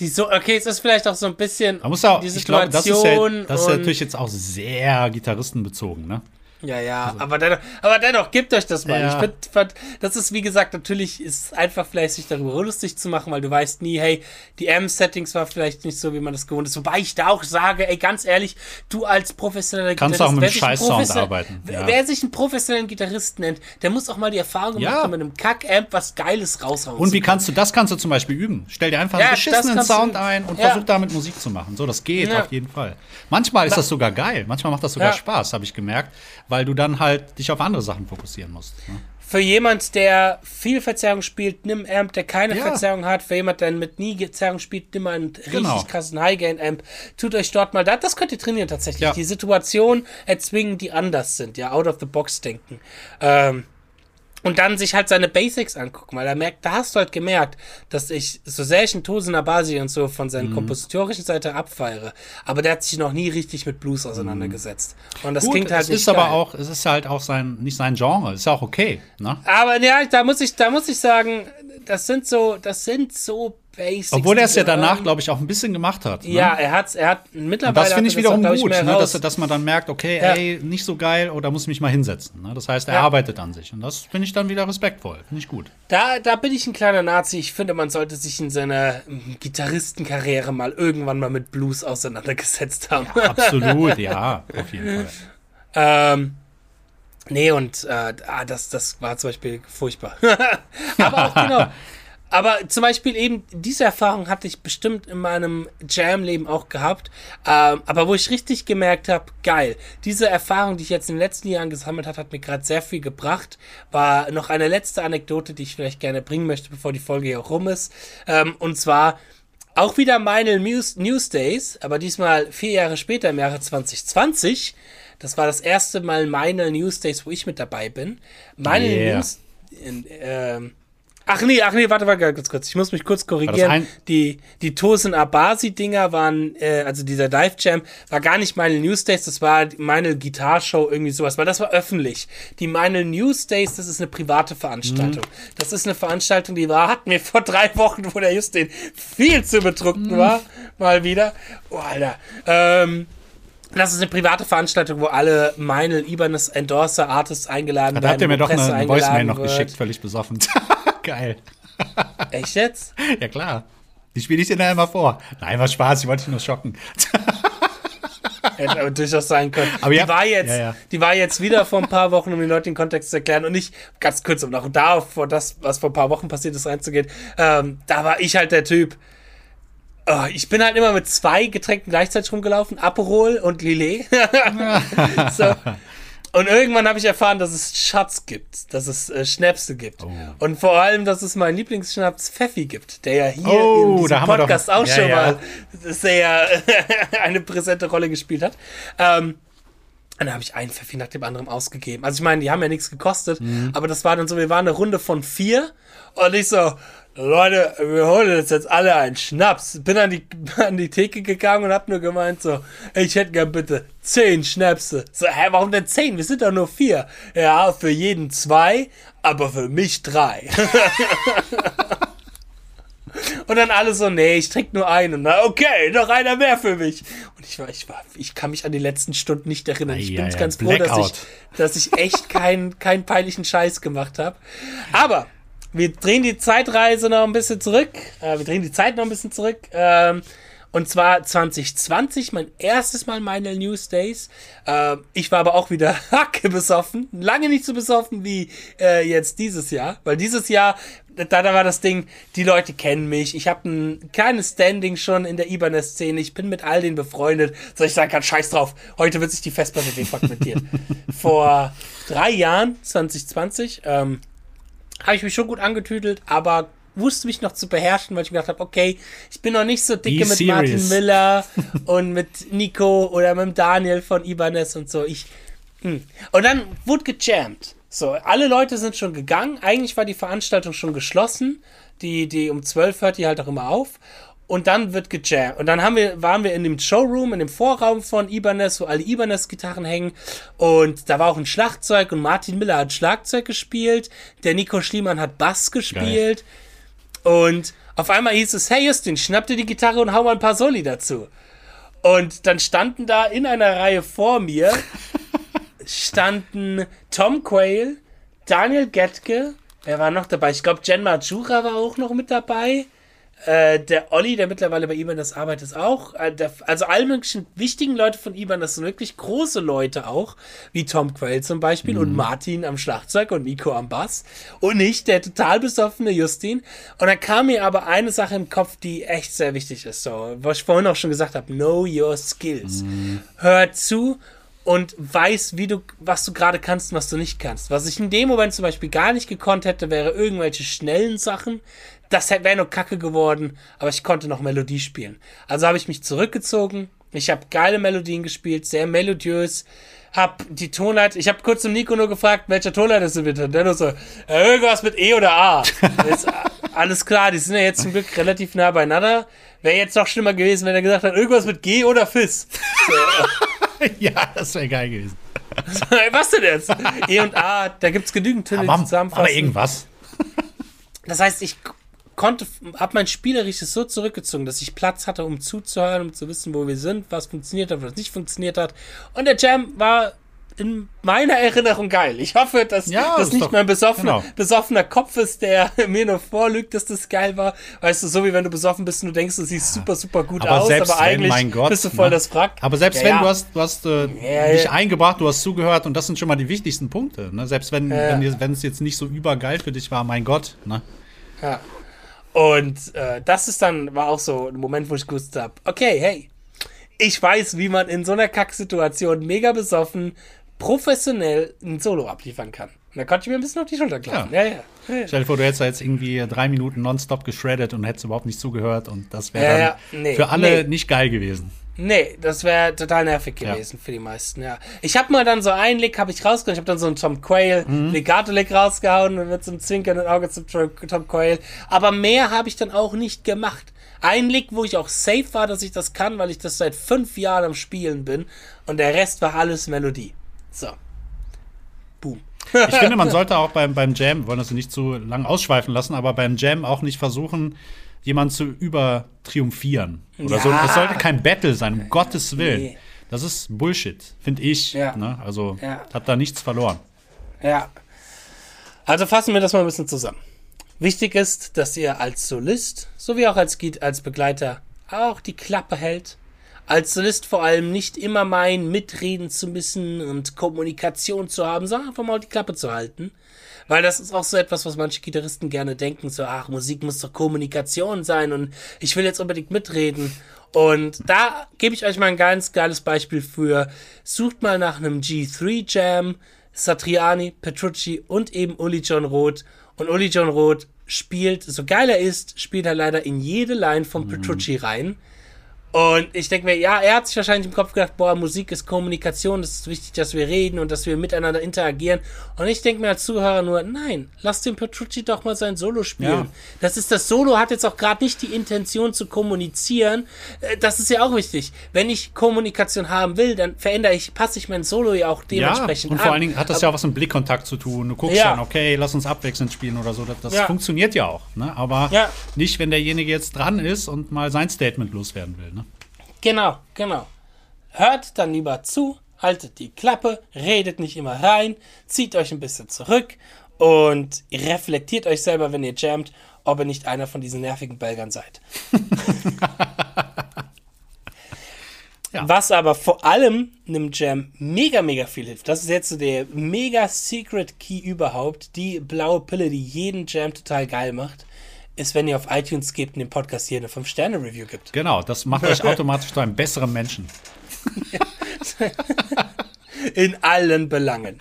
die so, okay, es ist vielleicht auch so ein bisschen Man muss auch, die ich glaube, das ist, ja, Situation das ist ja natürlich jetzt auch sehr gitarristenbezogen. Ne? Ja, ja, aber dennoch, aber dennoch, gebt euch das mal. Ja. Ich find, das ist, wie gesagt, natürlich ist einfach vielleicht sich darüber lustig zu machen, weil du weißt nie, hey, die M-Settings war vielleicht nicht so, wie man das gewohnt ist. Wobei ich da auch sage, ey, ganz ehrlich, du als professioneller Kannst auch mit einem Scheiß-Sound arbeiten, Wer, ja. wer sich einen professionellen Gitarrist nennt, der muss auch mal die Erfahrung Ja. haben, mit einem Kack-Amp was Geiles raushauen Und wie kannst du, das kannst du zum Beispiel üben. Stell dir einfach Ja, einen beschissenen kannst Sound ein und versuch damit Musik zu machen. So, das geht auf jeden Fall. Manchmal ist das sogar geil. Manchmal macht das sogar. Spaß, habe ich gemerkt, weil du dann halt dich auf andere Sachen fokussieren musst. Ne? Für jemand, der viel Verzerrung spielt, nimm Amp, der keine Ja. Verzerrung hat. Für jemand, der mit nie Verzerrung spielt, nimm einen richtig Genau. krassen High-Gain-Amp. Tut euch dort mal, das, das könnt ihr trainieren tatsächlich. Ja. Die Situation erzwingen, die anders sind, ja, out of the box denken. Ähm, und dann sich halt seine Basics angucken, weil er merkt, da hast du halt gemerkt, dass ich, so sehr ich einen Tosen Abasi und so von Mhm. seiner kompositorischen Seite abfeiere, aber der hat sich noch nie richtig mit Blues auseinandergesetzt. Und das Gut, klingt halt es nicht ist aber geil. auch, es ist halt auch sein, nicht sein Genre. Ist ja auch okay. Ne? Aber ja, da muss ich, da muss ich sagen, das sind so, das sind so Basics. Obwohl er es ja danach, ähm, glaube ich, auch ein bisschen gemacht hat. Ne? Ja, er hat, er hat mittlerweile. Und das finde ich wiederum ich, gut, mehr ne, dass, dass man dann merkt, okay, Ja. ey, nicht so geil, oder muss mich mal hinsetzen. Ne? Das heißt, er Ja. arbeitet an sich. Und das finde ich dann wieder respektvoll. Finde ich gut. Da, da bin ich ein kleiner Nazi. Ich finde, man sollte sich in seiner ähm, Gitarristenkarriere mal irgendwann mal mit Blues auseinandergesetzt haben. Absolut, ja, auf jeden Fall. Ähm, nee, und äh, ah, das, das war zum Beispiel furchtbar. Aber auch genau. Aber zum Beispiel eben, diese Erfahrung hatte ich bestimmt in meinem Jam-Leben auch gehabt. Ähm, aber wo ich richtig gemerkt habe, geil, diese Erfahrung, die ich jetzt in den letzten Jahren gesammelt habe, hat mir gerade sehr viel gebracht. War noch eine letzte Anekdote, die ich vielleicht gerne bringen möchte, bevor die Folge hier auch rum ist. Ähm, und zwar auch wieder meine News, News Days, aber diesmal vier Jahre später, im Jahre 2020. Das war das erste Mal meine News Days, wo ich mit dabei bin. Meine Yeah. News, in, ähm, Ach nee, ach nee, warte, warte, kurz, kurz. Ich muss mich kurz korrigieren. Die, die Tosin Abasi-Dinger waren, äh, also dieser Dive Jam, war gar nicht meine News Days, das war meine Gitarrshow, irgendwie sowas, weil das war öffentlich. Die meine News Days, das ist eine private Veranstaltung. Das ist eine Veranstaltung, die war, hatten wir vor drei Wochen, wo der Justin viel zu betrunken war, mal wieder. Oh, Alter. Ähm, das ist eine private Veranstaltung, wo alle Meinl, Ibanez, Endorser, Artists eingeladen Da werden. habt ihr mir doch Presse eine Voicemail noch wird. geschickt, völlig besoffen. Geil. Echt jetzt? Ja, klar. Die spiele ich dir dann immer vor. Nein, war Spaß, ich wollte dich nur schocken. Hätte aber durchaus sein können. Aber die, ja- war jetzt, ja, ja. die war jetzt wieder vor ein paar Wochen, um den Leuten den Kontext zu erklären. Und nicht ganz kurz, um auch da vor das, was vor ein paar Wochen passiert ist, reinzugehen. Ähm, da war ich halt der Typ. Oh, ich bin halt immer mit zwei Getränken gleichzeitig rumgelaufen: Aperol und Lillet. so. Und irgendwann habe ich erfahren, dass es Schatz gibt, dass es äh, Schnäpse gibt. Oh. Und vor allem, dass es meinen Lieblingsschnaps Pfeffi gibt, der ja hier Oh, in diesem wir doch- Podcast auch ja, schon ja. mal sehr eine präsente Rolle gespielt hat. Ähm, und dann habe ich einen Pfeffi nach dem anderen ausgegeben. Also ich meine, die haben ja nichts gekostet, Mhm. aber das war dann so, wir waren eine Runde von vier und ich so, Leute, wir holen uns jetzt alle einen Schnaps. Bin an die, an die Theke gegangen und hab nur gemeint so, ich hätte gern bitte zehn Schnäpse. So, hä, warum denn zehn? Wir sind doch nur vier. Ja, für jeden zwei, aber für mich drei. Und dann alle so, nee, ich trinke nur einen. Und dann, okay, noch einer mehr für mich. Und ich war, ich war, ich kann mich an die letzten Stunden nicht erinnern. Ich bin Eieiei, ganz froh, dass ich, Blackout. dass ich echt keinen keinen peinlichen Scheiß gemacht habe. Aber wir drehen die Zeitreise noch ein bisschen zurück. Äh, wir drehen die Zeit noch ein bisschen zurück. Ähm, und zwar 2020, mein erstes Mal meine News Days. Äh, ich war aber auch wieder hacke besoffen. Lange nicht so besoffen wie äh, jetzt dieses Jahr. Weil dieses Jahr, da, da war das Ding, die Leute kennen mich. Ich habe ein kleines Standing schon in der Ibanez-Szene. Ich bin mit all denen befreundet. So ich sagen kann, scheiß drauf. Heute wird sich die Festplatte defragmentiert. Vor drei Jahren, 2020, ähm, habe ich mich schon gut angetüdelt, aber wusste mich noch zu beherrschen, weil ich mir gedacht habe, okay, ich bin noch nicht so dicke Be mit Martin. Miller und mit Nico oder mit Daniel von Ibanez und so. Ich, hm. Und dann wurde gejammt. So, alle Leute sind schon gegangen. Eigentlich war die Veranstaltung schon geschlossen. Die, die um 12 hört die halt auch immer auf. Und dann wird gejammt. Und dann haben wir, waren wir in dem Showroom, in dem Vorraum von Ibanez, wo alle Ibanez-Gitarren hängen. Und da war auch ein Schlagzeug und Martin Miller hat Schlagzeug gespielt. Der Nico Schliemann hat Bass gespielt. Und auf einmal hieß es, hey Justin, schnapp dir die Gitarre und hau mal ein paar Soli dazu. Und dann standen da in einer Reihe vor mir, standen Tom Quayle, Daniel Getke, wer war noch dabei? Ich glaube, Jen Majura war auch noch mit dabei. Äh, der Olli, der mittlerweile bei Iban das arbeitet, ist auch. Äh, der, also alle möglichen wichtigen Leute von Iban, das sind wirklich große Leute auch, wie Tom Quayle zum Beispiel und Martin am Schlagzeug und Nico am Bass. Und ich, der total besoffene Justin. Und dann kam mir aber eine Sache im Kopf, die echt sehr wichtig ist. So, was ich vorhin auch schon gesagt habe: Know your skills. Hör zu und weiß, wie du, was du gerade kannst und was du nicht kannst. Was ich in dem Moment zum Beispiel gar nicht gekonnt hätte, wäre irgendwelche schnellen Sachen. Das wäre nur Kacke geworden, aber ich konnte noch Melodie spielen. Also habe ich mich zurückgezogen. Ich habe geile Melodien gespielt, sehr melodiös. Hab die Tonheit, ich habe kurz zum Nico nur gefragt, welcher Tonheit ist denn bitte? Und der nur so, äh, irgendwas mit E oder A. Ist alles klar, die sind ja jetzt zum Glück relativ nah beieinander. Wäre jetzt noch schlimmer gewesen, wenn er gesagt hat, irgendwas mit G oder Fis. ja, das wäre geil gewesen. Was denn jetzt? E und A, da gibt's genügend Töne, die Aber, zusammenfassen. aber irgendwas. Das heißt, ich konnte, habe mein Spielerisches so zurückgezogen, dass ich Platz hatte, um zuzuhören, um zu wissen, wo wir sind, was funktioniert hat, was nicht funktioniert hat. Und der Jam war in meiner Erinnerung geil. Ich hoffe, dass Ja, das nicht doch- mein besoffener, genau. besoffener Kopf ist, der mir nur vorlügt, dass das geil war. Weißt du, so wie wenn du besoffen bist und du denkst, du siehst super, super gut Aber aus, selbst aber wenn, eigentlich mein Gott, bist du voll ne? das Wrack. Aber selbst Ja, wenn ja. du hast, du hast äh, Ja, dich ja. eingebracht, du hast zugehört und das sind schon mal die wichtigsten Punkte. Ne? Selbst wenn Ja. wenn wenn es jetzt nicht so übergeil für dich war, mein Gott. Ne? Ja. Und äh, das ist dann, war auch so ein Moment, wo ich gewusst habe, okay, hey, ich weiß, wie man in so einer Kacksituation mega besoffen, professionell ein Solo abliefern kann. Und da konnte ich mir ein bisschen auf die Schulter klopfen. Ja, ja. ja. Stell dir vor, du hättest da jetzt irgendwie drei Minuten nonstop geschreddet und hättest überhaupt nicht zugehört und das wäre Ja, dann ja. Nee, für alle nee. nicht geil gewesen. Nee, das wäre total nervig Ja. gewesen für die meisten, ja. Ich habe mal dann so einen Lick, habe ich rausgehauen. Ich habe dann so einen Tom Quayle Mhm. Legato-Lick rausgehauen und mit so einem zwinkernden Auge zum Tom Quayle. Aber mehr habe ich dann auch nicht gemacht. Ein Lick, wo ich auch safe war, dass ich das kann, weil ich das seit fünf Jahren am Spielen bin. Und der Rest war alles Melodie. So. Boom. Ich finde, man sollte auch beim, beim Jam, wollen das nicht zu lang ausschweifen lassen, aber beim Jam auch nicht versuchen, jemanden zu übertriumphieren. Oder so. Ja. Das sollte kein Battle sein, um Gottes Willen. Nee. Das ist Bullshit, finde ich. Ja. Ne? Also Ja. hat da nichts verloren. Ja. Also fassen wir das mal ein bisschen zusammen. Wichtig ist, dass ihr als Solist sowie auch als, Git- als Begleiter auch die Klappe hält. Als Solist vor allem nicht immer meinen, mitreden zu müssen und Kommunikation zu haben, sondern einfach mal die Klappe zu halten. Weil das ist auch so etwas, was manche Gitarristen gerne denken, so, ach, Musik muss doch Kommunikation sein und ich will jetzt unbedingt mitreden. Und da gebe ich euch mal ein ganz geiles Beispiel für. Sucht mal nach einem G3 Jam, Satriani, Petrucci und eben Uli John Roth. Und Uli John Roth spielt, so geil er ist, spielt er leider in jede Line von Petrucci rein. Und ich denke mir, ja, er hat sich wahrscheinlich im Kopf gedacht, boah, Musik ist Kommunikation, es ist wichtig, dass wir reden und dass wir miteinander interagieren. Und ich denke mir als Zuhörer nur, nein, lass den Petrucci doch mal sein Solo spielen. Ja. Das ist das Solo, hat jetzt auch gerade nicht die Intention zu kommunizieren. Äh, Das ist ja auch wichtig. Wenn ich Kommunikation haben will, dann verändere ich, passe ich mein Solo ja auch Ja, dementsprechend und vor an. allen Dingen hat das ja auch was mit Blickkontakt zu tun. Du guckst Ja. dann, okay, lass uns abwechselnd spielen oder so. Das, das Ja. funktioniert ja auch. Ne? Aber Ja. nicht, wenn derjenige jetzt dran ist und mal sein Statement loswerden will. Ne? Genau, genau. Hört dann lieber zu, haltet die Klappe, redet nicht immer rein, zieht euch ein bisschen zurück und reflektiert euch selber, wenn ihr jammt, ob ihr nicht einer von diesen nervigen Belgern seid. Ja. Was aber vor allem einem Jam mega, mega viel hilft, das ist jetzt so der mega Secret Key überhaupt, die blaue Pille, die jeden Jam total geil macht, ist, wenn ihr auf iTunes gebt und dem Podcast hier eine 5-Sterne-Review gibt. Genau, das macht euch automatisch zu einem besseren Menschen. In allen Belangen.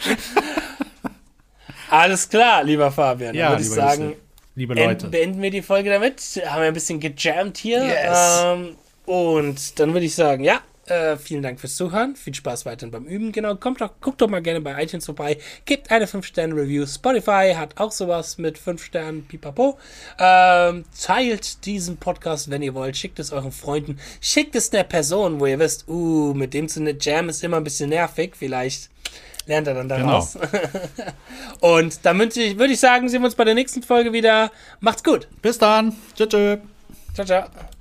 Alles klar, lieber Fabian. Ja, würde ich lieber sagen, Justin, liebe Leute. beenden wir die Folge damit. Haben wir ein bisschen gejammt hier. Yes. Ähm, und dann würde ich sagen, ja, äh, vielen Dank fürs Zuhören. Viel Spaß weiterhin beim Üben. Genau, kommt doch, guckt doch mal gerne bei iTunes vorbei. Gebt eine 5-Sterne-Review. Spotify hat auch sowas mit 5 Sternen, pipapo. Ähm, teilt diesen Podcast, wenn ihr wollt. Schickt es euren Freunden. Schickt es einer Person, wo ihr wisst, uh, mit dem zu Jam ist immer ein bisschen nervig. Vielleicht lernt er dann daraus. Und dann würde ich, würde ich sagen, sehen wir uns bei der nächsten Folge wieder. Macht's gut. Bis dann. Tschüss. tschüss. Ciao, ciao.